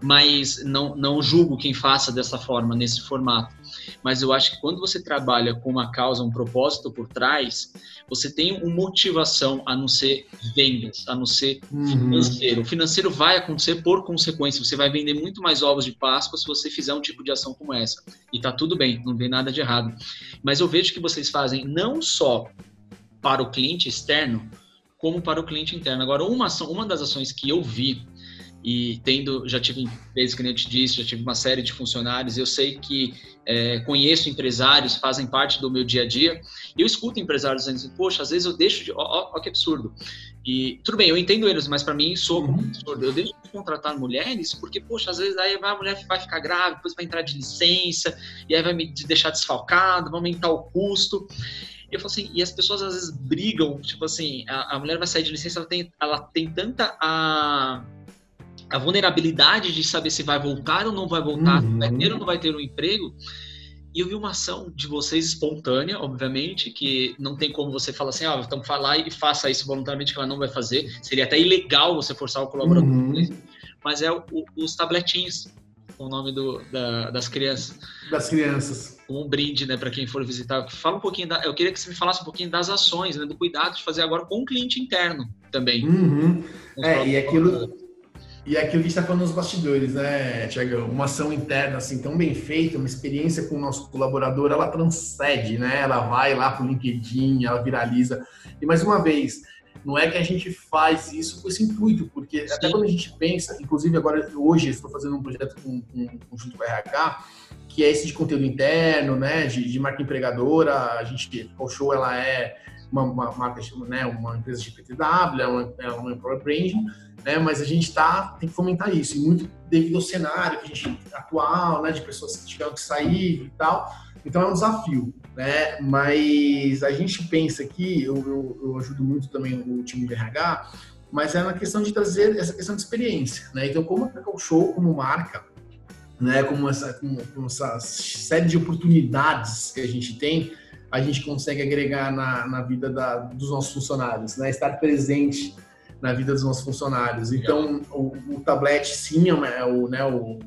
Speaker 2: mas não, não julgo quem faça dessa forma, nesse formato. Mas eu acho que quando você trabalha com uma causa, um propósito por trás, você tem uma motivação a não ser vendas, a não ser uhum. financeiro. O financeiro vai acontecer por consequência, você vai vender muito mais ovos de Páscoa se você fizer um tipo de ação como essa. E tá tudo bem, não tem nada de errado. Mas eu vejo que vocês fazem não só para o cliente externo como para o cliente interno. Agora, uma, ação, uma das ações que eu vi e tendo, já tive vezes que eu te disse, já tive uma série de funcionários, eu sei que é, conheço empresários, fazem parte do meu dia a dia, e eu escuto empresários dizendo assim, poxa, às vezes eu deixo de, ó, ó, ó que absurdo, e tudo bem, eu entendo eles, mas para mim sou como uhum. absurdo, eu deixo de contratar mulheres, porque, poxa, às vezes aí a mulher vai ficar grávida, depois vai entrar de licença, e aí vai me deixar desfalcado, vai aumentar o custo, eu falo assim, e as pessoas às vezes brigam, tipo assim, a, a mulher vai sair de licença, ela tem, ela tem tanta a, a vulnerabilidade de saber se vai voltar ou não vai voltar, uhum. vai ter ou não vai ter um emprego. E eu vi uma ação de vocês espontânea, obviamente, que não tem como você falar assim, ah, então falar e faça isso voluntariamente que ela não vai fazer. Seria até ilegal você forçar o colaborador. Uhum. Mas é o, os tabletinhos com o nome do, da, das crianças.
Speaker 3: Das crianças.
Speaker 2: Um brinde, né, para quem for visitar. Fala um pouquinho, da, eu queria que você me falasse um pouquinho das ações, né, do cuidado de fazer agora com o cliente interno também.
Speaker 3: Uhum. É, e aquilo, e aquilo que está falando nos bastidores, né, Tiago? Uma ação interna assim tão bem feita, uma experiência com o nosso colaborador, ela transcende, né? Ela vai lá para o LinkedIn, ela viraliza. E mais uma vez, não é que a gente faz isso com esse intuito, porque Sim. até quando a gente pensa, inclusive agora, hoje, estou fazendo um projeto com, com, junto com a RH, que é esse de conteúdo interno, né, de, de marca empregadora, a gente, o show ela é uma, uma marca, né, uma empresa de PTW, é uma, é uma branding, né, mas a gente tá, tem que fomentar isso, e muito devido ao cenário que a gente atual, né, de pessoas que tiveram que sair e tal, então é um desafio né? Mas a gente pensa aqui, eu, eu, eu, ajudo muito também o time de RH, mas é na questão de trazer essa questão de experiência, né? Então, como a Cacau Show, como marca, né? Como essa, como, como essa série de oportunidades que a gente tem, a gente consegue agregar na, na vida da, dos nossos funcionários, né? Estar presente na vida dos nossos funcionários. Então, o, o tablet, sim, é o, né, o,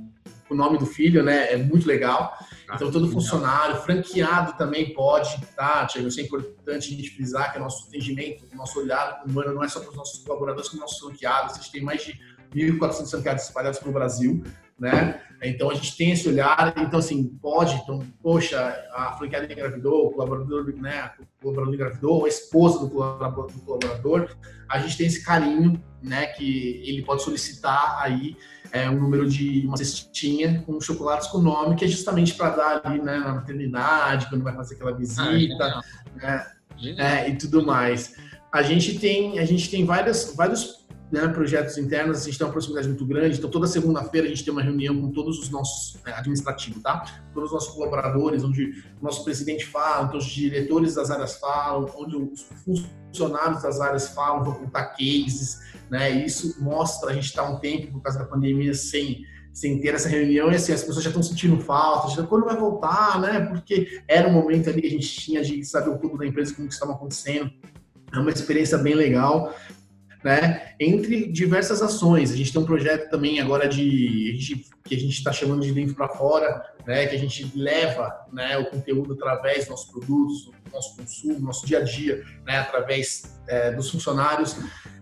Speaker 3: o nome do filho, né? É muito legal. Então, todo funcionário, franqueado também pode, tá, Tiago? Isso é importante a gente frisar que o nosso atendimento, o nosso olhar humano não é só para os nossos colaboradores, como nossos franqueados. A gente tem mais de 1.400 franqueados espalhados pelo Brasil, né? Então, a gente tem esse olhar. Então, assim, pode, então, poxa, a franqueada engravidou, o colaborador, né? O colaborador engravidou, a esposa do colaborador, do colaborador. A gente tem esse carinho, né? Que ele pode solicitar aí é, um número de uma cestinha com chocolates com nome, que é justamente para dar ali né, na maternidade, quando vai fazer aquela visita, ah, né, é, e tudo mais. A gente tem, a gente tem várias, vários né, projetos internos, a gente tem uma proximidade muito grande, então toda segunda-feira a gente tem uma reunião com todos os nossos né, administrativos, tá? Todos os nossos colaboradores, onde o nosso presidente fala, então os diretores das áreas falam, onde os funcionários das áreas falam, vão contar cases, né? Isso mostra, a gente está um tempo, por causa da pandemia, sem, sem ter essa reunião, e assim, as pessoas já estão sentindo falta, já, quando vai voltar, né? Porque era um momento ali que a gente tinha de saber o tudo da empresa, como que estava acontecendo. É uma experiência bem legal. Né? Entre diversas ações. A gente tem um projeto também agora de que a gente está chamando de dentro para fora, né? Que a gente leva, né, o conteúdo através dos nossos produtos, do nosso consumo, nosso dia a dia, né? Através é, dos funcionários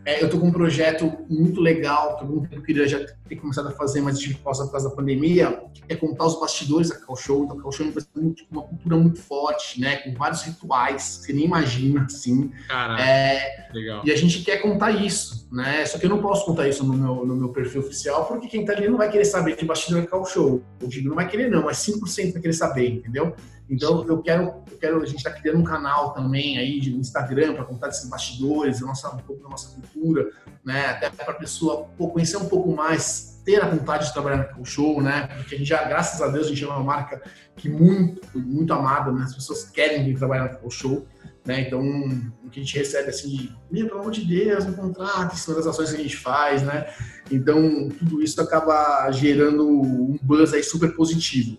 Speaker 3: É, eu tô com um projeto muito legal, que eu queria já ter começado a fazer, mas tive pausa por causa da pandemia, que é contar os bastidores da Cacau Show. Então, a Cacau Show é uma cultura muito forte, né? Com vários rituais, você nem imagina, assim.
Speaker 2: Caraca, é, legal.
Speaker 3: E a gente quer contar isso, né? Só que eu não posso contar isso no meu, no meu perfil oficial, porque quem tá ali não vai querer saber de bastidor da Cacau Show. Eu digo, não vai querer não, mas 5% vai querer saber, entendeu? Então eu quero, eu quero, a gente está criando um canal também aí de Instagram para contar desses bastidores, a nossa, um pouco da nossa cultura, né? Até para a pessoa pô, conhecer um pouco mais, ter a vontade de trabalhar no show, né? Porque a gente já, graças a Deus, a gente é uma marca que muito, muito amada, né? As pessoas querem vir trabalhar no show. Né? Então, o que a gente recebe assim, meu, pelo amor de Deus, um contrato, são das ações que a gente faz, né? Então, tudo isso acaba gerando um buzz aí super positivo.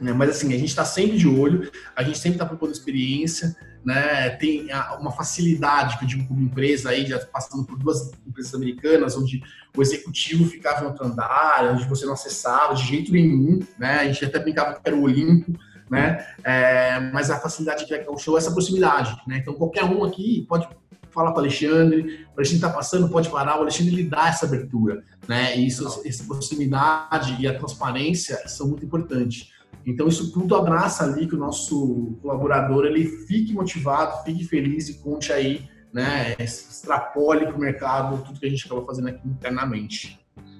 Speaker 3: Né? Mas assim, a gente está sempre de olho, a gente sempre está propondo experiência, né? tem uma facilidade que eu digo como empresa aí, já passando por duas empresas americanas, onde o executivo ficava em outro andar, onde você não acessava de jeito nenhum, né? a gente até brincava que era o Olimpo, né? É, mas a facilidade que é o show é essa proximidade, né? Então qualquer um aqui pode falar com o Alexandre, o Alexandre está passando, pode parar, o Alexandre lhe dá essa abertura, né? E isso, essa proximidade e a transparência são muito importantes. Então isso tudo abraça ali que o nosso colaborador ele fique motivado, fique feliz e conte aí, né, extrapole para o mercado tudo que a gente acaba fazendo aqui internamente.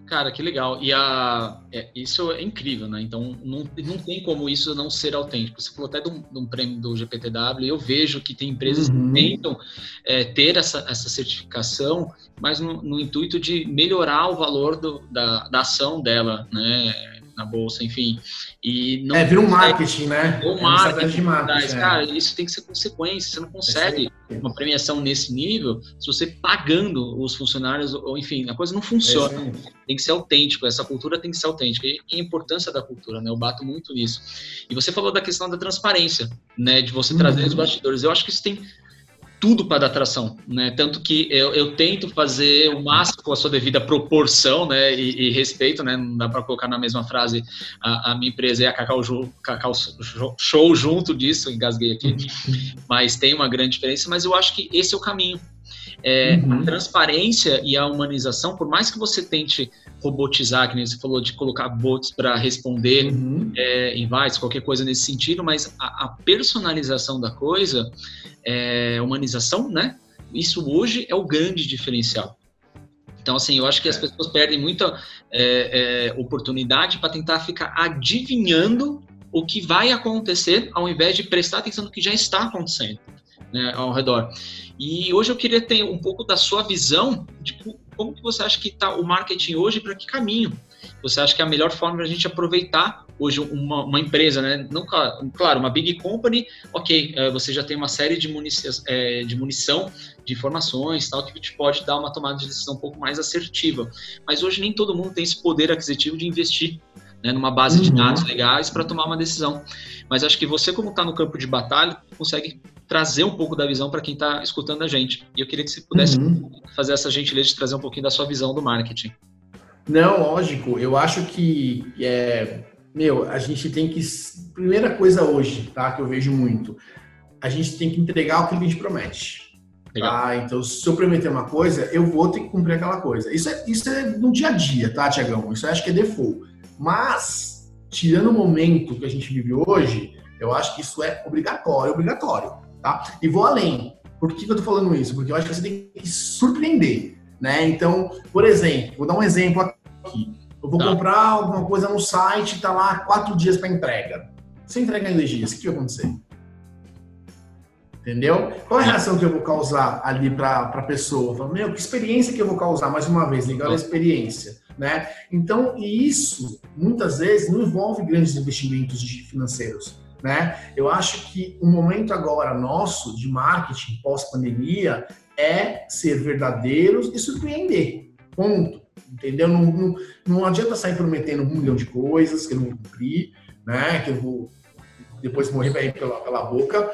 Speaker 2: Cara, que legal. E a, é, isso é incrível, né? Então, não, não tem como isso não ser autêntico. Você falou até de um, de um prêmio do GPTW, eu vejo que tem empresas uhum. que tentam é, ter essa, essa certificação, mas no, no intuito de melhorar o valor do, da, da ação dela, né? Na bolsa, enfim. E
Speaker 3: não é, vira um marketing, né?
Speaker 2: Um é marketing, de marketing é. cara, isso tem que ser consequência. Você não consegue uma premiação nesse nível se você pagando os funcionários, ou enfim, a coisa não funciona. tem que ser autêntico, essa cultura tem que ser autêntica. E a importância da cultura, né? Eu bato muito nisso. E você falou da questão da transparência, né? De você trazer os uhum. bastidores. Eu acho que isso tem tudo para dar tração, né? Tanto que eu, eu, tento fazer o máximo com a sua devida proporção, né? E, e respeito, né? Não dá para colocar na mesma frase a, a minha empresa e a Cacau, Cacau, Show junto disso, engasguei aqui. Mas tem uma grande diferença, mas eu acho que esse é o caminho. É, uhum. A transparência e a humanização, por mais que você tente robotizar, que nem você falou, de colocar bots para responder uhum. é, invites, qualquer coisa nesse sentido, mas a, a personalização da coisa, é, humanização, né? Isso hoje é o grande diferencial. Então, assim, eu acho que as é. pessoas perdem muita é, é, oportunidade para tentar ficar adivinhando o que vai acontecer, ao invés de prestar atenção no que já está acontecendo né, ao redor. E hoje eu queria ter um pouco da sua visão de como que você acha que está o marketing hoje para que caminho? Você acha que é a melhor forma de a gente aproveitar hoje uma, uma, empresa, né? Não, claro, uma big company, ok, é, você já tem uma série de, munição, é, de munição, de informações, tal, que te pode dar uma tomada de decisão um pouco mais assertiva. Mas hoje nem todo mundo tem esse poder aquisitivo de investir né, numa base uhum. de dados legais para tomar uma decisão. Mas acho que você, como está no campo de batalha, consegue trazer um pouco da visão para quem está escutando a gente. E eu queria que você pudesse uhum. fazer essa gentileza de trazer um pouquinho da sua visão do marketing.
Speaker 3: Não, lógico. Eu acho que é, meu, a gente tem que primeira coisa hoje, tá? Que eu vejo muito, a gente tem que entregar o que a gente promete. Tá? Então, se eu prometer uma coisa, eu vou ter que cumprir aquela coisa. Isso é, isso é no dia a dia, tá, Tiagão? Isso eu acho que é default. Mas, tirando o momento que a gente vive hoje, eu acho que isso é obrigatório, obrigatório, tá? E vou além. Por que, eu tô falando isso? Porque eu acho que você tem que surpreender, né? Então, por exemplo, vou dar um exemplo aqui. Eu vou tá. comprar alguma coisa no site, tá lá quatro dias para entrega. Se entregar em dois dias, o que vai acontecer? Entendeu? Qual é a reação que eu vou causar ali para a pessoa? Falo, meu, que experiência que eu vou causar? Mais uma vez, legal a experiência né? Então, isso muitas vezes não envolve grandes investimentos financeiros, né? Eu acho que o momento agora nosso de marketing pós-pandemia é ser verdadeiros e surpreender. Ponto. Entendeu? Não, não, não adianta sair prometendo um milhão de coisas que eu não vou cumprir, né? Que eu vou depois morrer pela, pela boca,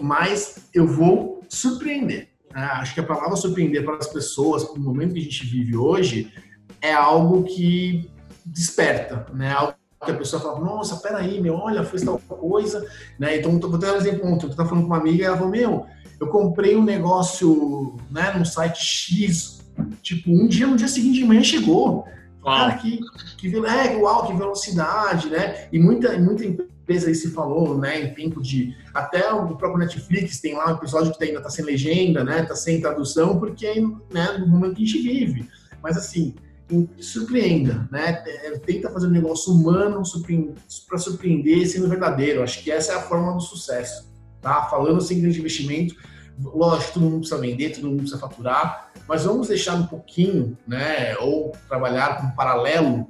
Speaker 3: mas eu vou surpreender. Né? Acho que a palavra surpreender para as pessoas, no momento que a gente vive hoje, é algo que desperta, né? Algo que a pessoa fala, nossa, peraí, meu, olha, fez tal coisa, né? Então, vou dar um exemplo ontem, eu estava falando com uma amiga e ela falou, meu, eu comprei um negócio né, no site X, tipo, um dia, no dia seguinte de manhã chegou. Cara, que, que, é, uau, que velocidade, né? E muita, muita empresa aí se falou, né, em tempo de. Até o próprio Netflix tem lá um episódio que ainda está sem legenda, né? Está sem tradução, porque né, no momento que a gente vive. Mas assim, surpreenda, né? É, tenta fazer um negócio humano para surpreender sendo verdadeiro. Acho que essa é a forma do sucesso, tá? Falando sem grande investimento, lógico, todo mundo precisa vender, todo mundo precisa faturar, mas vamos deixar um pouquinho, né? Ou trabalhar com paralelo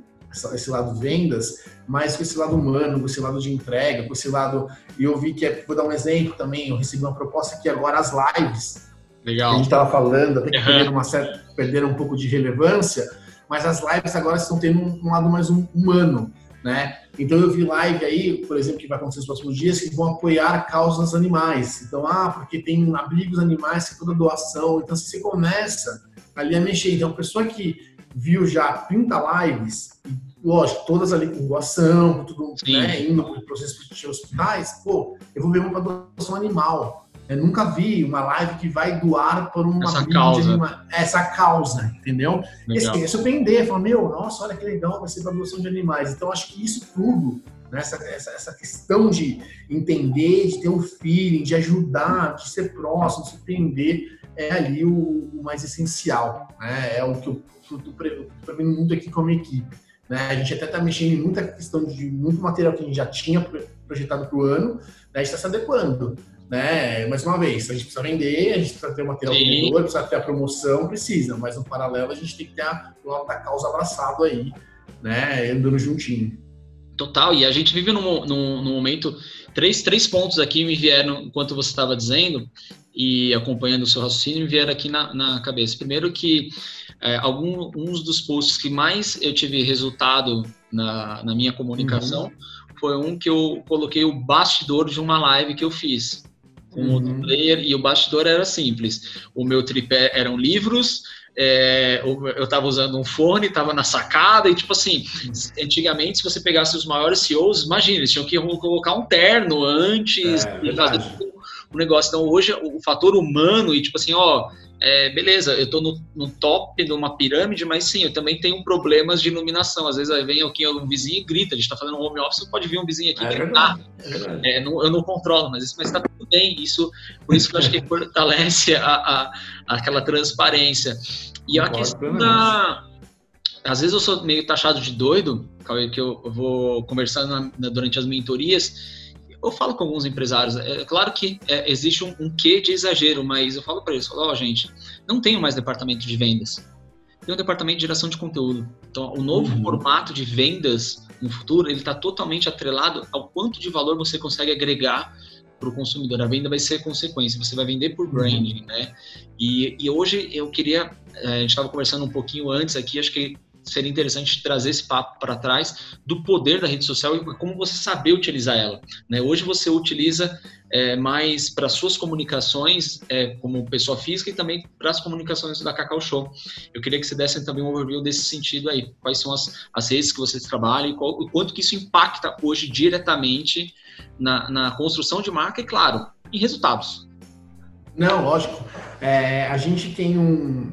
Speaker 3: esse lado vendas, mas com esse lado humano, com esse lado de entrega, com esse lado. E eu vi que, é, vou dar um exemplo também, eu recebi uma proposta que agora as lives,
Speaker 2: Legal.
Speaker 3: que a gente estava falando, até que uhum. perderam, uma certa, perderam um pouco de relevância, mas as lives agora estão tendo um, um lado mais humano, né? Então eu vi live aí, por exemplo, que vai acontecer nos próximos dias, que vão apoiar causas animais. Então, ah, porque tem abrigos animais, que toda doação. Então, se você começa ali a mexer. Então, a pessoa que viu já 30 lives, lógico, todas ali com doação, tudo, né, indo para o processo de hospitais, pô, eu vou ver uma doação animal. Eu nunca vi uma live que vai doar por uma
Speaker 2: essa causa. Uma,
Speaker 3: essa causa, entendeu? Legal. E assim, é surpreender, falar, meu, nossa, olha que legal, vai ser para doação de animais. Então, acho que isso tudo, né, essa, essa, essa, questão de entender, de ter um feeling, de ajudar, de ser próximo, de surpreender, é ali o, o mais essencial. Né? É o que eu estou vendo muito aqui com a minha equipe. Né? A gente até está mexendo em muita questão de muito material que a gente já tinha projetado para o ano, né? a gente está se adequando né? Mais uma vez, a gente precisa vender, a gente precisa ter o material vendedor, precisa ter a promoção, precisa, mas no paralelo a gente tem que ter a, o lado da causa abraçado aí, né? Andando juntinho.
Speaker 2: Total, e a gente vive num, num, num momento. Três, três pontos aqui me vieram enquanto você estava dizendo e acompanhando o seu raciocínio, me vieram aqui na, na cabeça. Primeiro, que é, alguns dos posts que mais eu tive resultado na, na minha comunicação uhum. foi um que eu coloquei o bastidor de uma live que eu fiz com uhum. outro player, e o bastidor era simples. O meu tripé eram livros, é, eu estava usando um fone, estava na sacada, e tipo assim, antigamente, se você pegasse os maiores CEOs, imagina, eles tinham que colocar um terno antes, é, o negócio. Então, hoje, o fator humano, e tipo assim, ó, é, beleza, eu estou no, no, top de uma pirâmide, mas sim, eu também tenho problemas de iluminação. Às vezes vem aqui um vizinho e grita, a gente está fazendo um home office, pode vir um vizinho aqui é gritar. É, não, eu não controlo, mas isso está tudo bem. Isso, por isso que eu acho que fortalece a, a, aquela transparência. E a questão da. Às vezes eu sou meio taxado de doido, que eu vou conversando na, durante as mentorias eu falo com alguns empresários, é claro que é, existe um, um quê de exagero, mas eu falo para eles, ó, oh, gente, não tenho mais departamento de vendas, tem um departamento de geração de conteúdo. Então, o novo uhum. formato de vendas no futuro, ele está totalmente atrelado ao quanto de valor você consegue agregar para o consumidor. A venda vai ser consequência, você vai vender por branding, uhum. né? E, e hoje eu queria, é, a gente estava conversando um pouquinho antes aqui, acho que seria interessante trazer esse papo para trás do poder da rede social e como você saber utilizar ela. Né? Hoje você utiliza é, mais para suas comunicações é, como pessoa física e também para as comunicações da Cacau Show. Eu queria que você desse também um overview desse sentido aí. Quais são as, as redes que vocês trabalham e qual, o quanto que isso impacta hoje diretamente na, na construção de marca e, claro, em resultados.
Speaker 3: Não, lógico. É, a gente tem um,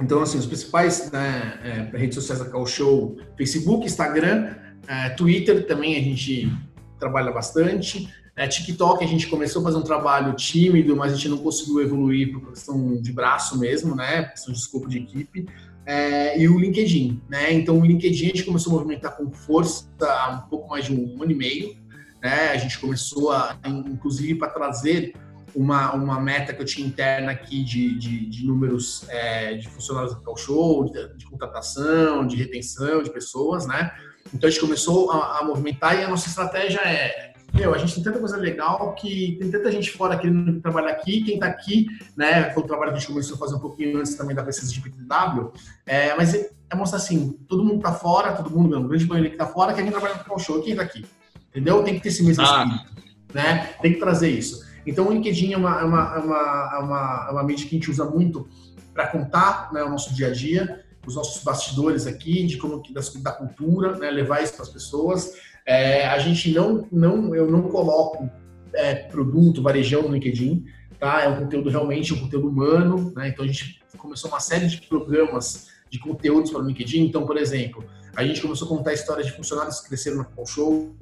Speaker 3: então, assim, os principais né, é, redes sociais da Call Show, Facebook, Instagram, é, Twitter também a gente trabalha bastante. É, TikTok a gente começou a fazer um trabalho tímido, mas a gente não conseguiu evoluir por questão de braço mesmo, né? Questão de escopo de equipe. É, e o LinkedIn, né? Então o LinkedIn a gente começou a movimentar com força há um pouco mais de um ano e meio, né? A gente começou a, inclusive, para trazer uma, uma meta que eu tinha interna aqui de, de, de números é, de funcionários do show, de, de, contratação, de retenção de pessoas, né? Então a gente começou a, a, movimentar e a nossa estratégia é, meu, a gente tem tanta coisa legal que tem tanta gente fora querendo trabalhar aqui, quem está aqui, né? Foi o trabalho que a gente começou a fazer um pouquinho antes também da pesquisa de PTW, é, mas é, é mostrar assim, todo mundo está fora, todo mundo, não, grande maioria que está fora, quer vir trabalhar no show, quem está aqui? Entendeu? Tem que ter esse mesmo ah. espírito, né? Tem que trazer isso. Então, o LinkedIn é uma, é uma, é uma, é uma, é uma mídia que a gente usa muito para contar né, o nosso dia a dia, os nossos bastidores aqui, de como da, da cultura, né, levar isso para as pessoas. É, a gente não, não, eu não coloco é, produto, varejão no LinkedIn. tá? É um conteúdo realmente um conteúdo humano, né? Então a gente começou uma série de programas de conteúdos para o LinkedIn. Então, por exemplo, a gente começou a contar histórias de funcionários que cresceram na Call Show,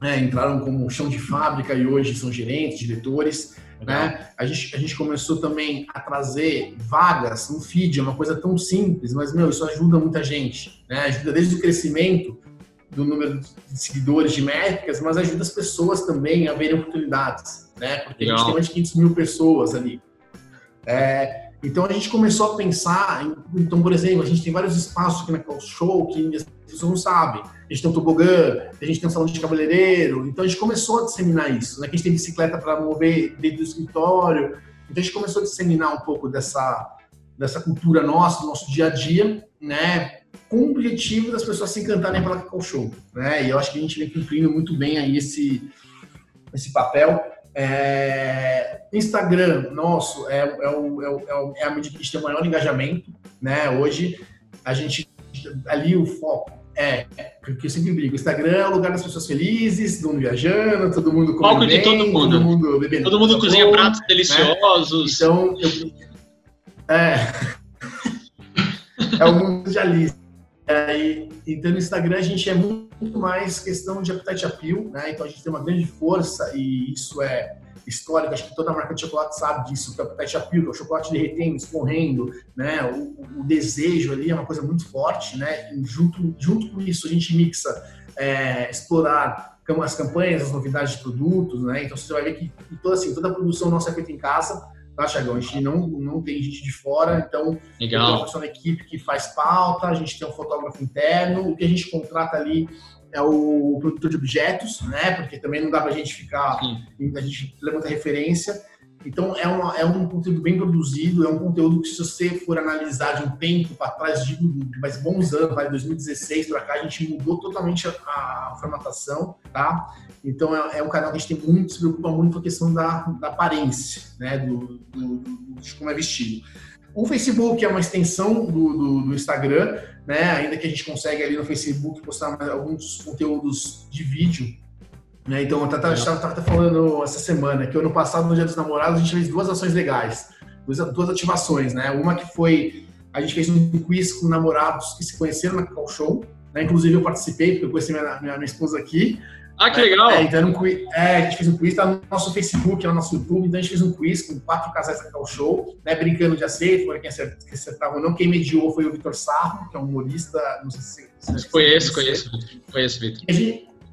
Speaker 3: né? entraram como chão de fábrica e hoje são gerentes, diretores. Né? A, gente, a gente começou também a trazer vagas no feed, é uma coisa tão simples, mas, meu, isso ajuda muita gente. Né? Ajuda desde o crescimento do número de seguidores, de métricas, mas ajuda as pessoas também a verem oportunidades, né? Porque Legal. a gente tem mais de 500 mil pessoas ali. É, então a gente começou a pensar, então, por exemplo, a gente tem vários espaços aqui na Call Show que as pessoas não sabem. A gente tem um tobogã, a gente tem um salão de cabeleireiro, então a gente começou a disseminar isso, né? A gente tem bicicleta para mover dentro do escritório. Então a gente começou a disseminar um pouco dessa, dessa cultura nossa, do nosso dia a dia, né? Com o objetivo das pessoas se encantarem pela Cacau Show, né? E eu acho que a gente vem cumprindo muito bem aí esse, esse papel. É, Instagram nosso é, é, o, é, o, é, a mídia que a gente tem o maior engajamento, né? Hoje a gente ali o foco é, porque eu sempre brigo, Instagram é o lugar das pessoas felizes, todo mundo viajando, todo mundo comendo
Speaker 2: Foco de todo mundo. Todo mundo bebendo. Todo mundo cozinha bom, pratos né? deliciosos.
Speaker 3: Né? Então, eu, é, é o mundo de Alice. Então, no Instagram a gente é muito mais questão de appetite appeal, né? Então a gente tem uma grande força e isso é histórico, acho que toda marca de chocolate sabe disso, que é o appetite appeal, que é o chocolate derretendo, escorrendo, né? O, o, desejo ali é uma coisa muito forte, né? E junto, junto com isso a gente mixa é, explorar as campanhas, as novidades de produtos, né? Então você vai ver que toda, assim, toda a produção nossa é feita em casa, tá, Thiagão? A gente não, não tem gente de fora, então
Speaker 2: Legal.
Speaker 3: tem uma equipe que faz pauta, a gente tem um fotógrafo interno, o que a gente contrata ali é o produtor de objetos, né? Porque também não dá para a gente ficar, Sim. a gente levanta referência. Então é, uma, é um conteúdo bem produzido, é um conteúdo que se você for analisar de um tempo para trás, de, de mais bons anos, vai 2016 para cá, a gente mudou totalmente a, a formatação, tá? Então é, é, um canal que a gente tem muito, se preocupa muito com a questão da, da aparência, né? Do, do, do, de como é vestido. O Facebook é uma extensão do, do, Instagram, né? Ainda que a gente consegue ali no Facebook postar alguns conteúdos de vídeo. Né? Então, eu estava falando essa semana que ano passado, no Dia dos Namorados, a gente fez duas ações legais, duas, duas ativações, né? Uma que foi a gente fez um quiz com namorados que se conheceram na Call Show, né? Inclusive eu participei porque eu conheci minha, minha, minha esposa aqui.
Speaker 2: Ah, que legal!
Speaker 3: É, então, um quiz, é, a gente fez um quiz, tá no nosso Facebook, no nosso YouTube, então a gente fez um quiz com quatro casais da Cal Show, né, brincando de aceito, para quem acertava ou não. Quem mediou foi o Vitor Sarro, que é um humorista, não sei se
Speaker 2: você Conheço, conheço, conheço, Vitor.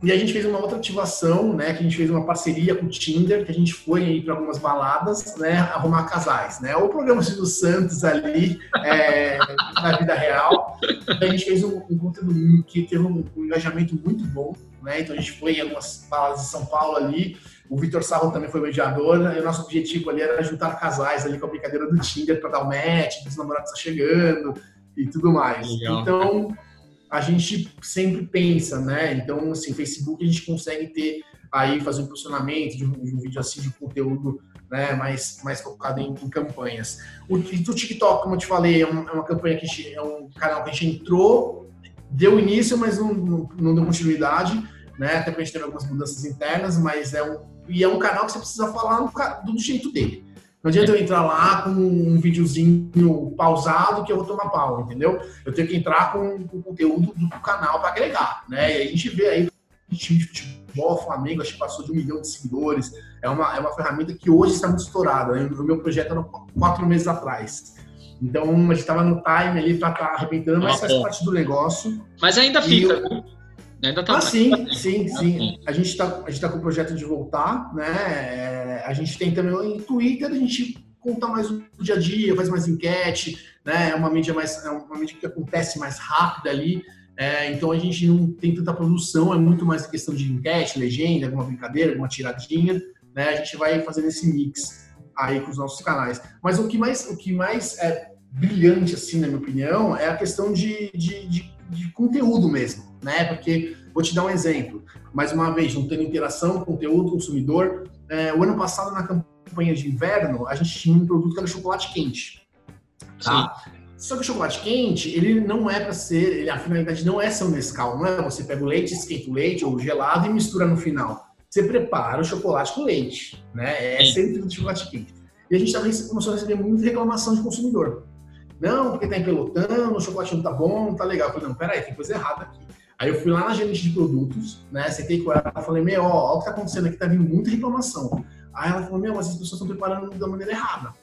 Speaker 3: E a gente fez uma outra ativação, né? Que a gente fez uma parceria com o Tinder, que a gente foi aí para algumas baladas, né? Arrumar casais, né? O programa Silvio Santos ali é, na vida real. A gente fez um, um conteúdo que teve um, um, engajamento muito bom, né? Então a gente foi em algumas baladas de São Paulo ali. O Vitor Sarro também foi mediador, né? e o nosso objetivo ali era juntar casais ali com a brincadeira do Tinder para dar o match, os namorados tá chegando e tudo mais. Legal. Então a gente sempre pensa, né? Então, assim, Facebook a gente consegue ter aí, fazer um posicionamento de um, de um vídeo assim de conteúdo né, mais, mais focado em, em campanhas. O, o TikTok, como eu te falei, é, um, é uma campanha que gente, é um canal que a gente entrou, deu início, mas não, não, não deu continuidade, né? Até porque a gente teve algumas mudanças internas, mas é um, e é um canal que você precisa falar do jeito dele. Não adianta eu entrar lá com um videozinho pausado que eu vou tomar pau, entendeu? Eu tenho que entrar com o conteúdo do canal para agregar, né? E a gente vê aí o time de futebol, Flamengo, acho que passou de um milhão de seguidores. É uma, é uma ferramenta que hoje está muito estourada. Né? O meu projeto era quatro meses atrás. Então a gente estava no time ali para estar tá arrebentando, mas faz parte do negócio.
Speaker 2: Mas ainda fica, eu...
Speaker 3: Ainda tá ah, sim, sim, sim. A gente está tá com o projeto de voltar, né? É, a gente tem também o Twitter, a gente conta mais o dia a dia, faz mais enquete, né? É uma mídia mais, é uma mídia que acontece mais rápida ali. É, então a gente não tem tanta produção, é muito mais questão de enquete, legenda, alguma brincadeira, alguma tiradinha, né? A gente vai fazendo esse mix aí com os nossos canais. Mas o que mais, o que mais é brilhante, assim, na minha opinião, é a questão de, de, de de conteúdo mesmo, né? Porque, vou te dar um exemplo, mais uma vez, juntando interação, conteúdo, consumidor. É, o ano passado, na campanha de inverno, a gente tinha um produto que era chocolate quente. Tá? Sim. Só que o chocolate quente, ele não é para ser, ele, a finalidade não é ser um Nescau, não é você pega o leite, esquenta o leite ou gelado e mistura no final. Você prepara o chocolate com leite, né? É sempre o chocolate quente. E a gente também começou a receber muita reclamação de consumidor. Não, porque tá empelotando, o chocolate não tá bom, não tá legal. Eu falei, não, peraí, tem coisa errada aqui. Aí eu fui lá na gerente de produtos, né? Sentei com ela, falei, meu, ó, ó o que tá acontecendo aqui, tá vindo muita reclamação. Aí ela falou, meu, mas as pessoas estão preparando da maneira errada.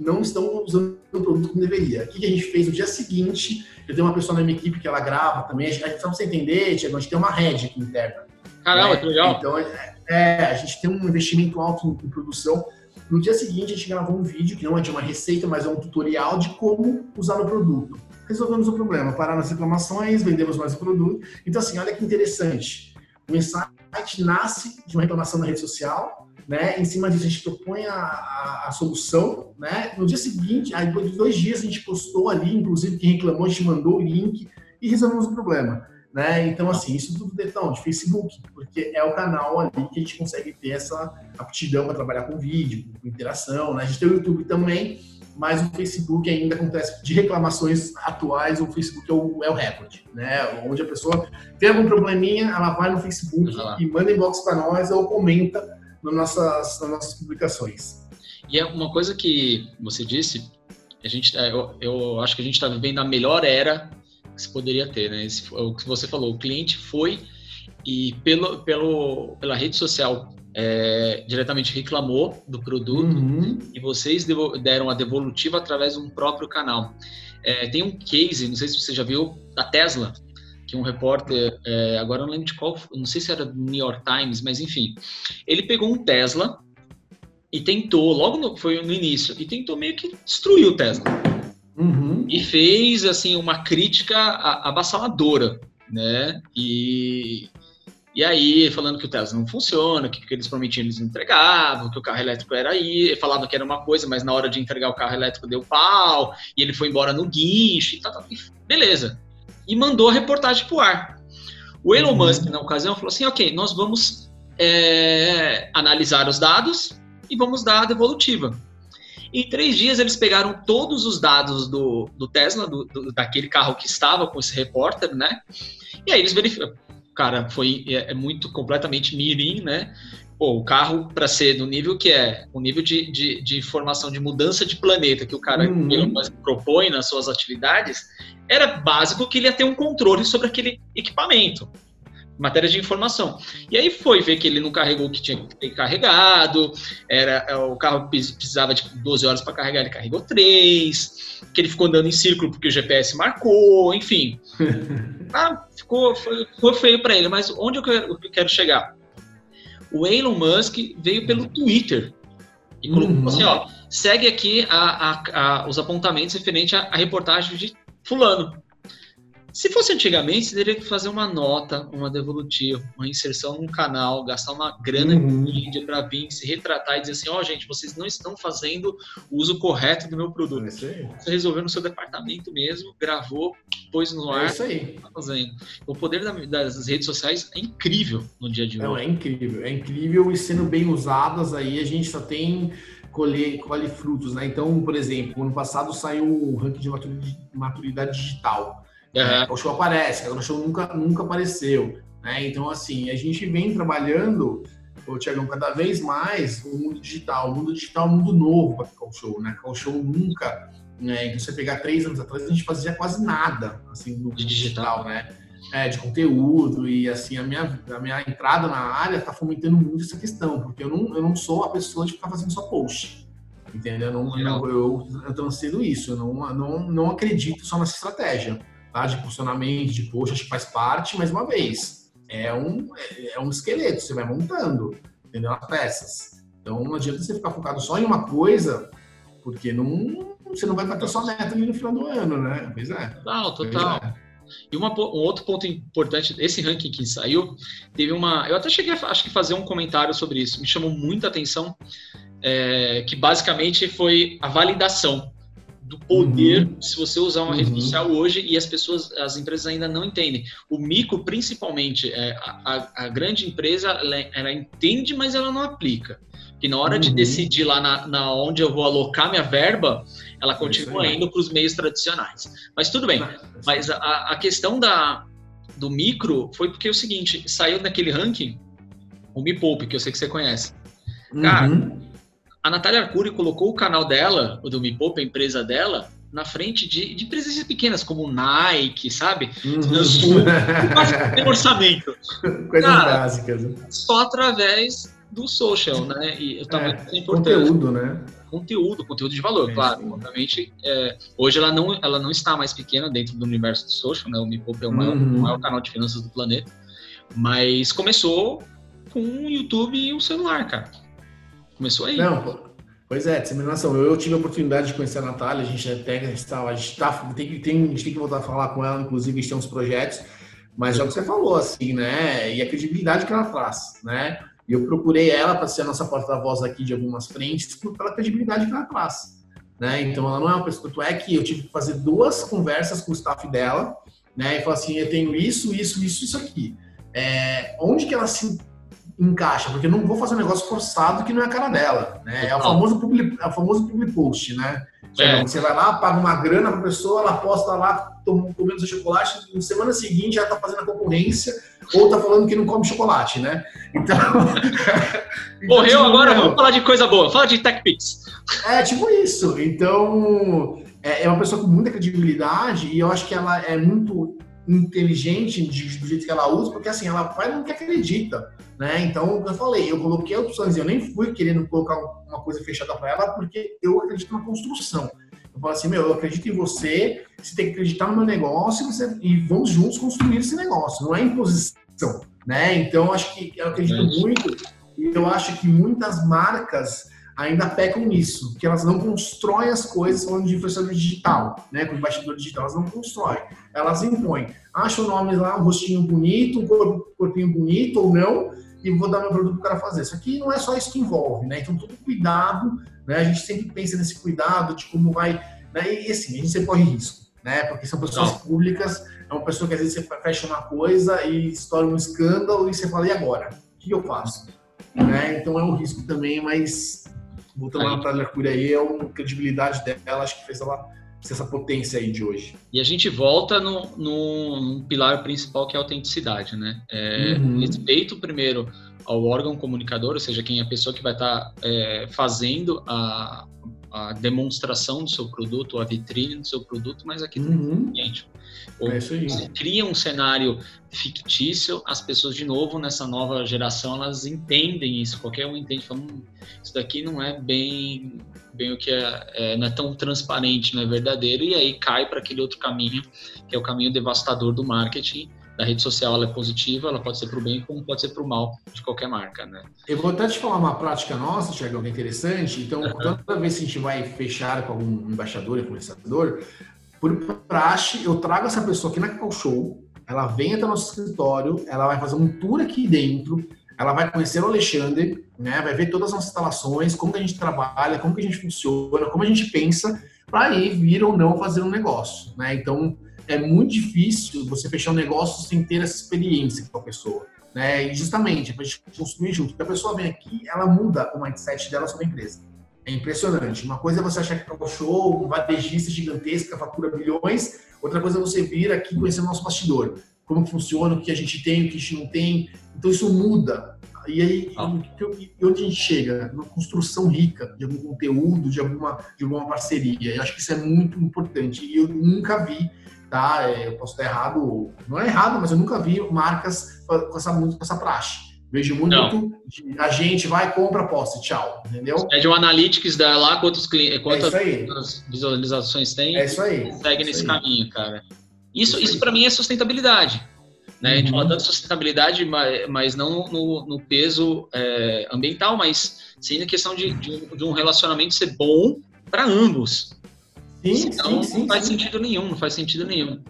Speaker 3: Não estão usando o produto como deveria. O que a gente fez no dia seguinte? Eu tenho uma pessoa na minha equipe que ela grava também. A gente, só pra você entender, Tiago, a gente tem uma rede aqui interna.
Speaker 2: Caramba, né? que legal.
Speaker 3: Então, é, é, a gente tem um investimento alto em, em produção. No dia seguinte, a gente gravou um vídeo que não é de uma receita, mas é um tutorial de como usar o produto. Resolvemos o problema, pararam as reclamações, vendemos mais o produto. Então, assim, olha que interessante. O insight nasce de uma reclamação na rede social, né? Em cima disso, a gente propõe a, a, a, solução, né? No dia seguinte, aí depois de dois dias, a gente postou ali, inclusive quem reclamou, a gente mandou o link e resolvemos o problema. Né? Então, assim, isso tudo detão de Facebook, porque é o canal ali que a gente consegue ter essa aptidão para trabalhar com vídeo, com interação, né? A gente tem o YouTube também, mas o Facebook ainda acontece de reclamações atuais, o Facebook é o, é o recorde, né? Onde a pessoa tem algum probleminha, ela vai no Facebook e manda inbox para nós ou comenta nas nossas, nas nossas publicações.
Speaker 2: E é uma coisa que você disse, a gente, é, eu, eu acho que a gente está vivendo a melhor era que se poderia ter, né? Esse, o que você falou, o cliente foi e pelo, pelo, pela rede social é, diretamente reclamou do produto uhum. e vocês deram a devolutiva através de um próprio canal. É, tem um case, não sei se você já viu, da Tesla, que um repórter, é, agora não lembro de qual, não sei se era do New York Times, mas enfim, ele pegou um Tesla e tentou, logo no, foi no início, e tentou meio que destruir o Tesla. E fez assim uma crítica avassaladora, né? E, e aí, falando que o Tesla não funciona, que, que eles prometiam eles entregavam, que o carro elétrico era aí, falava que era uma coisa, mas na hora de entregar o carro elétrico deu pau, e ele foi embora no guincho e tal, tal. beleza. E mandou a reportagem pro ar. O Elon uhum. Musk, na ocasião, falou assim: ok, nós vamos é, analisar os dados e vamos dar a devolutiva. Em três dias, eles pegaram todos os dados do, do Tesla, do, do, daquele carro que estava com esse repórter, né? E aí eles verificaram. Cara, foi é, é muito completamente mirim, né? Pô, o carro, para ser do nível que é, o nível de, de, de, informação de mudança de planeta que o cara uhum. propõe nas suas atividades, era básico que ele ia ter um controle sobre aquele equipamento matéria de informação. E aí foi ver que ele não carregou o que tinha que ter carregado, era, é, o carro precisava de 12 horas para carregar, ele carregou 3, que ele ficou andando em círculo porque o GPS marcou, enfim. ah, ficou, foi, foi feio para ele, mas onde eu quero, eu quero, chegar? O Elon Musk veio pelo Twitter e colocou uhum. assim, ó, segue aqui a, a, a, os apontamentos referente à reportagem de fulano. Se fosse antigamente, você teria que fazer uma nota, uma devolutiva, uma inserção num canal, gastar uma grana uhum. mídia para vir se retratar e dizer assim: ó, oh, gente, vocês não estão fazendo o uso correto do meu produto. É você resolveu no seu departamento mesmo, gravou, pôs no ar. É
Speaker 3: isso aí.
Speaker 2: Tá fazendo. O poder das redes sociais é incrível no dia de hoje.
Speaker 3: Não, é incrível, é incrível e sendo bem usadas aí a gente só tem colher, colhe frutos, né? Então, por exemplo, ano passado saiu o ranking de maturidade digital. Uhum. O show aparece, o show nunca, nunca apareceu. Né? Então, assim, a gente vem trabalhando, o Tiagão, cada vez mais o mundo digital. O mundo digital é um mundo novo para o show, né? O show nunca. Né? Então, você pegar três anos atrás, a gente fazia quase nada assim, no digital, né? É, de conteúdo e assim a minha, a minha entrada na área está fomentando muito essa questão porque eu não, eu não sou a pessoa de ficar fazendo só post entendeu eu não, eu, eu, eu transcendo isso eu não, não, não acredito só nessa estratégia tá? de funcionamento, de poxa, acho que faz parte, mais uma vez, é um, é um esqueleto, você vai montando, entendeu? As peças. Então não adianta você ficar focado só em uma coisa, porque não, você não vai bater sua meta ali no final do ano, né? Pois é.
Speaker 2: Total, total. É. E uma, um outro ponto importante, esse ranking que saiu, teve uma. Eu até cheguei a acho que fazer um comentário sobre isso. Me chamou muita atenção, é, que basicamente foi a validação do poder uhum. se você usar uma uhum. rede social hoje e as pessoas, as empresas ainda não entendem. O micro, principalmente, é, a, a, grande empresa, ela, ela, entende, mas ela não aplica. Que na hora uhum. de decidir lá na, na, onde eu vou alocar minha verba, ela é continua indo para os meios tradicionais. Mas tudo bem. Mas a, a questão da, do micro foi porque é o seguinte, saiu naquele ranking o Me Poupe, que eu sei que você conhece. Cara, uhum a Natália Arcuri colocou o canal dela, o do Me Poupa, a empresa dela, na frente de, de empresas pequenas, como Nike, sabe? Uhum. tem orçamento.
Speaker 3: Coisas Cara, básicas. Né?
Speaker 2: Só através do social, né? E
Speaker 3: o tamanho é, é Conteúdo, né?
Speaker 2: Conteúdo, conteúdo de valor, é, claro. Sim. Obviamente, é, hoje ela não, ela não está mais pequena dentro do universo do social, né? O Me Poupa é o maior, uhum. o maior canal de finanças do planeta. Mas começou com o YouTube e o celular, cara. Começou aí.
Speaker 3: Não, pois é, disseminação. Eu, eu tive a oportunidade de conhecer a Natália, a gente até está, a gente tá, tem, tem, a gente tem que voltar a falar com ela, inclusive a gente tem uns projetos, mas é o que você falou, assim, né? E a credibilidade que ela traz, né? E eu procurei ela para ser a nossa porta-voz aqui de algumas frentes, pela credibilidade que ela traz. Né? Então, ela não é uma pessoa. Tanto é que eu tive que fazer duas conversas com o staff dela, né? E falar assim: eu tenho isso, isso, isso, isso aqui. É, onde que ela se encaixa, porque eu não vou fazer um negócio forçado que não é a cara dela, né? É o famoso public, é o famoso public post, né? É. Você vai lá, paga uma grana para a pessoa, ela posta lá comendo seu chocolate, na semana seguinte já está fazendo a concorrência ou está falando que não come chocolate, né?
Speaker 2: Então. Morreu tipo, agora, vamos falar de coisa boa, fala de TechPix.
Speaker 3: É, tipo isso. Então, é, é uma pessoa com muita credibilidade e eu acho que ela é muito inteligente de, do jeito que ela usa, porque assim, ela faz no que acredita, né? Então, eu falei, eu coloquei opções, eu nem fui querendo colocar uma coisa fechada para ela, porque eu acredito na construção. Eu falo assim, meu, eu acredito em você, você tem que acreditar no meu negócio você, e vamos juntos construir esse negócio, não é imposição, né? Então, acho que eu acredito muito, e eu acho que muitas marcas ainda pecam nisso, que elas não constroem as coisas falando de influenciador digital, né? Com embaixador digital, elas não constroem, elas impõem. Acha o nome lá, um rostinho bonito, um corpinho bonito ou não, e vou dar meu produto para o cara fazer. Isso aqui não é só isso que envolve, né? Então, todo cuidado, né? A gente sempre pensa nesse cuidado de como vai. Né? E assim, a gente sempre corre risco, né? Porque são pessoas não. públicas, é uma pessoa que às vezes você fecha uma coisa e estoura um escândalo e você fala, e agora? O que eu faço? Né? Então é um risco também, mas voltando lá para a Mercúrio aí, é uma credibilidade dela, acho que fez ela ser essa potência aí de hoje.
Speaker 2: E a gente volta no, no, no pilar principal que é a autenticidade, né? É, uhum. Respeito primeiro ao órgão comunicador, ou seja, quem é a pessoa que vai estar tá, é, fazendo a, a demonstração do seu produto, a vitrine do seu produto, mas aqui uhum. cliente. Ou é você cria um cenário fictício, as pessoas, de novo, nessa nova geração, elas entendem isso. Qualquer um entende, fala, hum, isso daqui não é bem, bem o que é, é, não é tão transparente, não é verdadeiro, e aí cai para aquele outro caminho, que é o caminho devastador do marketing, da rede social ela é positiva, ela pode ser para o bem como pode ser para o mal de qualquer marca, né?
Speaker 3: Eu vou até te falar uma prática nossa, Tiagão, que é interessante. Então, toda vez que a gente vai fechar com algum embaixador, influenciador, por praxe, eu trago essa pessoa aqui na Cacau Show, ela vem até o nosso escritório, ela vai fazer um tour aqui dentro, ela vai conhecer o Alexandre, né? Vai ver todas as nossas instalações, como que a gente trabalha, como que a gente funciona, como a gente pensa, para ir vir ou não fazer um negócio, né? Então, é muito difícil você fechar um negócio sem ter essa experiência com a pessoa. Né? E justamente, para a gente construir junto. Porque a pessoa vem aqui, ela muda o mindset dela sobre a empresa. É impressionante. Uma coisa é você achar que é um show, um varejista gigantesco, fatura bilhões. Outra coisa é você vir aqui conhecer o nosso bastidor. Como que funciona, o que a gente tem, o que a gente não tem. Então isso muda. E aí, ah. e onde a gente chega? Uma construção rica de algum conteúdo, de alguma, de alguma parceria. Eu acho que isso é muito importante. E eu nunca vi tá? É, eu posso estar errado, não é errado, mas eu nunca vi marcas com essa, com essa praxe. Vejo muito de, a gente vai, compra, posta, tchau, entendeu?
Speaker 2: É de um analytics da lá quantos clientes, quantas é visualizações tem.
Speaker 3: É isso aí.
Speaker 2: Segue
Speaker 3: é
Speaker 2: nesse aí. caminho, cara. Isso, isso, isso para mim é sustentabilidade. Né? A gente fala uhum. tanto de sustentabilidade, mas, não no, no peso é, ambiental, mas sim na questão de, de, de um relacionamento ser bom para ambos. Sim, então sim, sim, não faz sim. sentido nenhum, não faz sentido nenhum.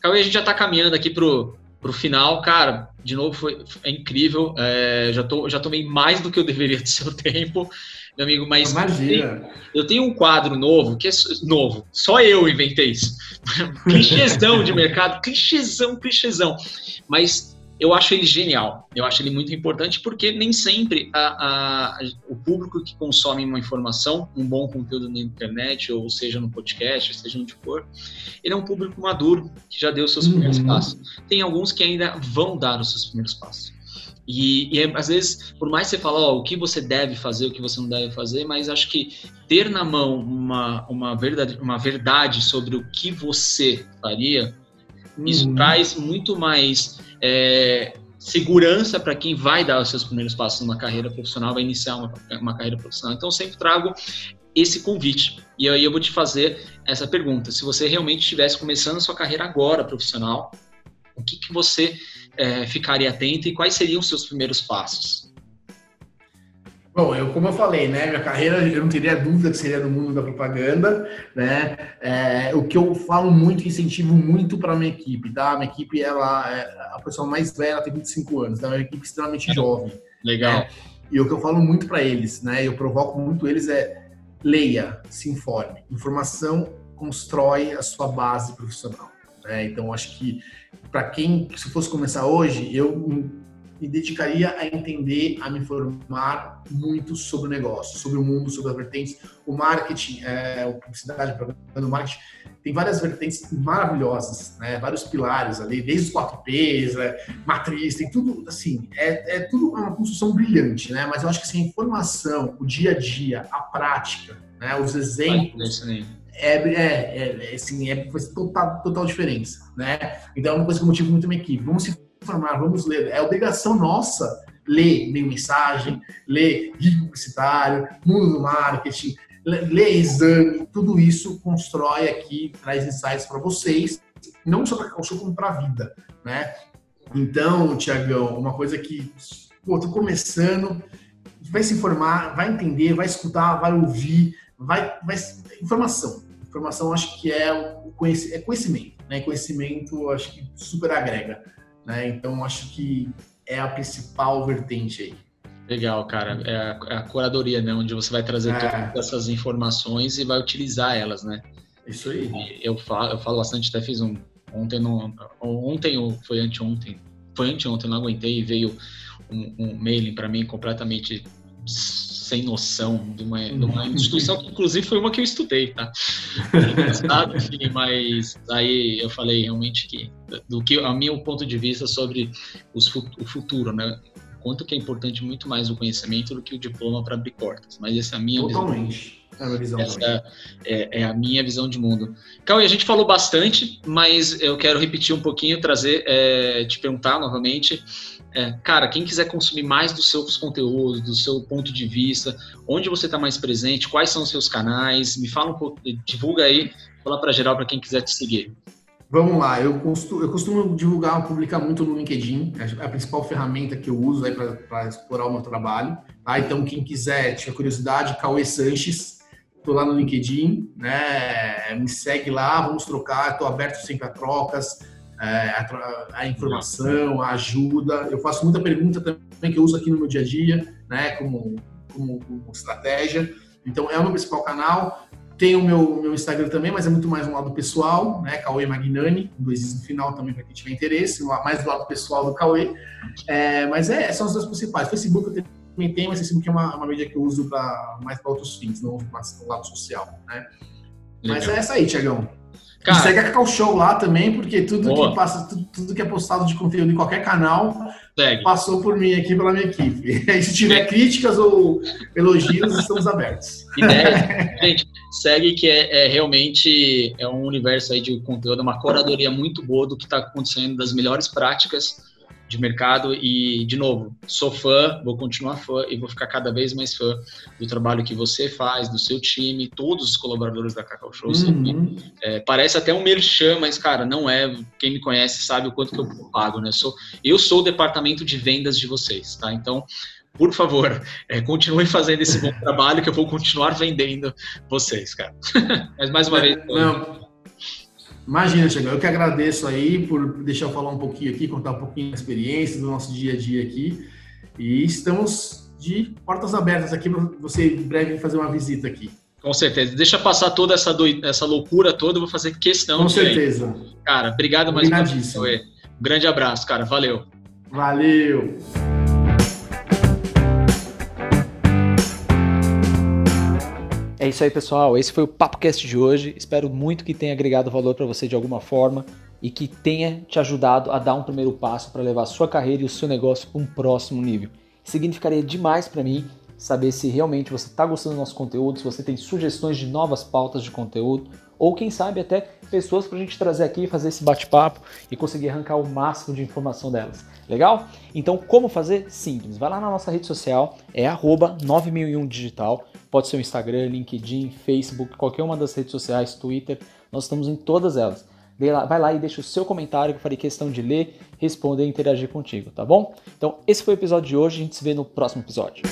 Speaker 2: Cauê, a gente já está caminhando aqui pro, pro final, cara. De novo, foi, é incrível. É, já, tô, já tomei mais do que eu deveria do seu tempo, meu amigo. Mas
Speaker 3: Imagina.
Speaker 2: Eu, tenho, eu tenho um quadro novo, que é novo, só eu inventei isso. clichêzão de mercado, clichêzão, clichêzão. Mas eu acho ele genial, eu acho ele muito importante porque nem sempre a, a, o público que consome uma informação, um bom conteúdo na internet, ou seja no podcast, seja onde for, ele é um público maduro que já deu seus uhum. primeiros passos. Tem alguns que ainda vão dar os seus primeiros passos. E, e é, às vezes, por mais que você fale oh, o que você deve fazer, o que você não deve fazer, mas acho que ter na mão uma, uma, verdade, uma verdade sobre o que você faria, uhum. isso traz muito mais é, segurança para quem vai dar os seus primeiros passos numa carreira profissional, vai iniciar uma, uma carreira profissional. Então, eu sempre trago esse convite. E aí eu vou te fazer essa pergunta. Se você realmente estivesse começando a sua carreira agora profissional, o que, que você é, ficaria atento e quais seriam os seus primeiros passos?
Speaker 3: Bom, eu, como eu falei, né, minha carreira, eu não teria dúvida que seria no mundo da propaganda, né, é, o que eu falo muito, incentivo muito para minha equipe, tá, minha equipe, ela é a pessoa mais velha, ela tem 25 anos, então é uma equipe extremamente jovem.
Speaker 2: Legal.
Speaker 3: Né, e o que eu falo muito para eles, né, eu provoco muito eles é leia, se informe. Informação constrói a sua base profissional. Né? Então, acho que para quem, se fosse começar hoje, eu me dedicaria a entender, a me informar muito sobre o negócio, sobre o mundo, sobre as vertentes. O marketing, é, a publicidade, o marketing, tem várias vertentes maravilhosas, né? vários pilares ali, desde os 4Ps, é, matriz, tem tudo, assim, é, é tudo uma construção brilhante, né? Mas eu acho que assim, a informação, o dia a dia, a prática, né? os exemplos, é, é, é, assim, é, faz total, total diferença, né? Então é uma coisa que eu motivo muito a minha equipe. Vamos se informar, vamos ler. É obrigação nossa ler meio mensagem, ler guia publicitário, mundo do marketing, ler exame, tudo isso constrói aqui, traz insights para vocês, não só para calçou, como para a vida, né? Então, Tiagão, uma coisa que, pô, começando, vai se informar, vai entender, vai escutar, vai ouvir, vai, vai informação. Informação acho que é é conhecimento, né? Conhecimento acho que super agrega, né? Então acho que é a principal vertente aí.
Speaker 2: Legal, cara. É a, é a curadoria, né? Onde você vai trazer é. todas essas informações e vai utilizar elas, né?
Speaker 3: Isso aí.
Speaker 2: Eu falo, eu falo bastante, até fiz um ontem, no, ontem ou foi anteontem, foi anteontem, não aguentei e veio um, um mailing para mim completamente sem noção de uma, de uma instituição que inclusive foi uma que eu estudei, tá? mas aí eu falei realmente que do que a meu ponto de vista sobre os, o futuro, né? Quanto que é importante muito mais o conhecimento do que o diploma para abrir portas. Mas essa é a minha
Speaker 3: Totalmente.
Speaker 2: visão. É a visão Essa é, é, a minha visão de mundo. Cauê, a gente falou bastante, mas eu quero repetir um pouquinho, trazer, é, te perguntar novamente é, cara, quem quiser consumir mais dos seus conteúdos, do seu ponto de vista, onde você está mais presente, quais são os seus canais, me fala um pouco, divulga aí, fala para geral para quem quiser te seguir.
Speaker 3: Vamos lá, eu costumo, eu costumo divulgar, publicar muito no LinkedIn, é a principal ferramenta que eu uso para explorar o meu trabalho. Tá? Então, quem quiser, tiver curiosidade, Cauê Sanches, estou lá no LinkedIn, né? me segue lá, vamos trocar, estou aberto sempre a trocas, é, a, a, informação, a ajuda. Eu faço muita pergunta também que eu uso aqui no meu dia a dia, né, como, como, como estratégia. Então, é o meu principal canal. Tem o meu, meu Instagram também, mas é muito mais um lado pessoal, né? Cauê Magnani, dois no final também para quem tiver interesse, mais do lado pessoal do Cauê. É, mas é, são as duas principais. Facebook eu também tenho, mas Facebook é uma, uma mídia que eu uso pra, mais para outros fins, não mais no lado social, né? Mas é essa aí, Tiagão. Cara, e segue a Cacau Show lá também, porque tudo boa. que passa, tudo, tudo, que é postado de conteúdo em qualquer canal segue. passou por mim aqui pela minha equipe. se tiver críticas ou elogios, estamos abertos.
Speaker 2: Ideia, gente, segue que é, é, realmente é um universo aí de conteúdo, uma curadoria muito boa do que está acontecendo, das melhores práticas de mercado e, de novo, sou fã, vou continuar fã e vou ficar cada vez mais fã do trabalho que você faz, do seu time, todos os colaboradores da Cacau Show. Uhum. É, parece até um merchan, mas, cara, não é. Quem me conhece sabe o quanto que eu pago, né? Sou, eu sou o departamento de vendas de vocês, tá? Então, por favor, é, continue fazendo esse bom trabalho que eu vou continuar vendendo vocês, cara. mas, mais uma vez...
Speaker 3: Não, Imagina, Tiagão, eu que agradeço aí por deixar eu falar um pouquinho aqui, contar um pouquinho da experiência do nosso dia a dia aqui. E estamos de portas abertas aqui para você em breve fazer uma visita aqui.
Speaker 2: Com certeza. Deixa passar toda essa, essa loucura toda, eu vou fazer questão.
Speaker 3: Com certeza.
Speaker 2: Cara, obrigado mais uma vez. Um grande abraço, cara. Valeu.
Speaker 3: Valeu.
Speaker 1: É isso aí, pessoal. Esse foi o PapoCast de hoje. Espero muito que tenha agregado valor para você de alguma forma.
Speaker 2: e que tenha te ajudado a dar um primeiro passo para levar a sua carreira e o seu negócio para um próximo nível. Significaria demais para mim saber se realmente você está gostando do nosso conteúdo, se você tem sugestões de novas pautas de conteúdo, ou quem sabe até pessoas para a gente trazer aqui, fazer esse bate-papo e conseguir arrancar o máximo de informação delas. Legal? Então, como fazer? Simples. Vai lá na nossa rede social, é 9001digital. Pode ser o Instagram, LinkedIn, Facebook, qualquer uma das redes sociais, Twitter. Nós estamos em todas elas. Vai lá e deixa o seu comentário que eu farei questão de ler, responder e interagir contigo, tá bom? Então, esse foi o episódio de hoje. A gente se vê no próximo episódio.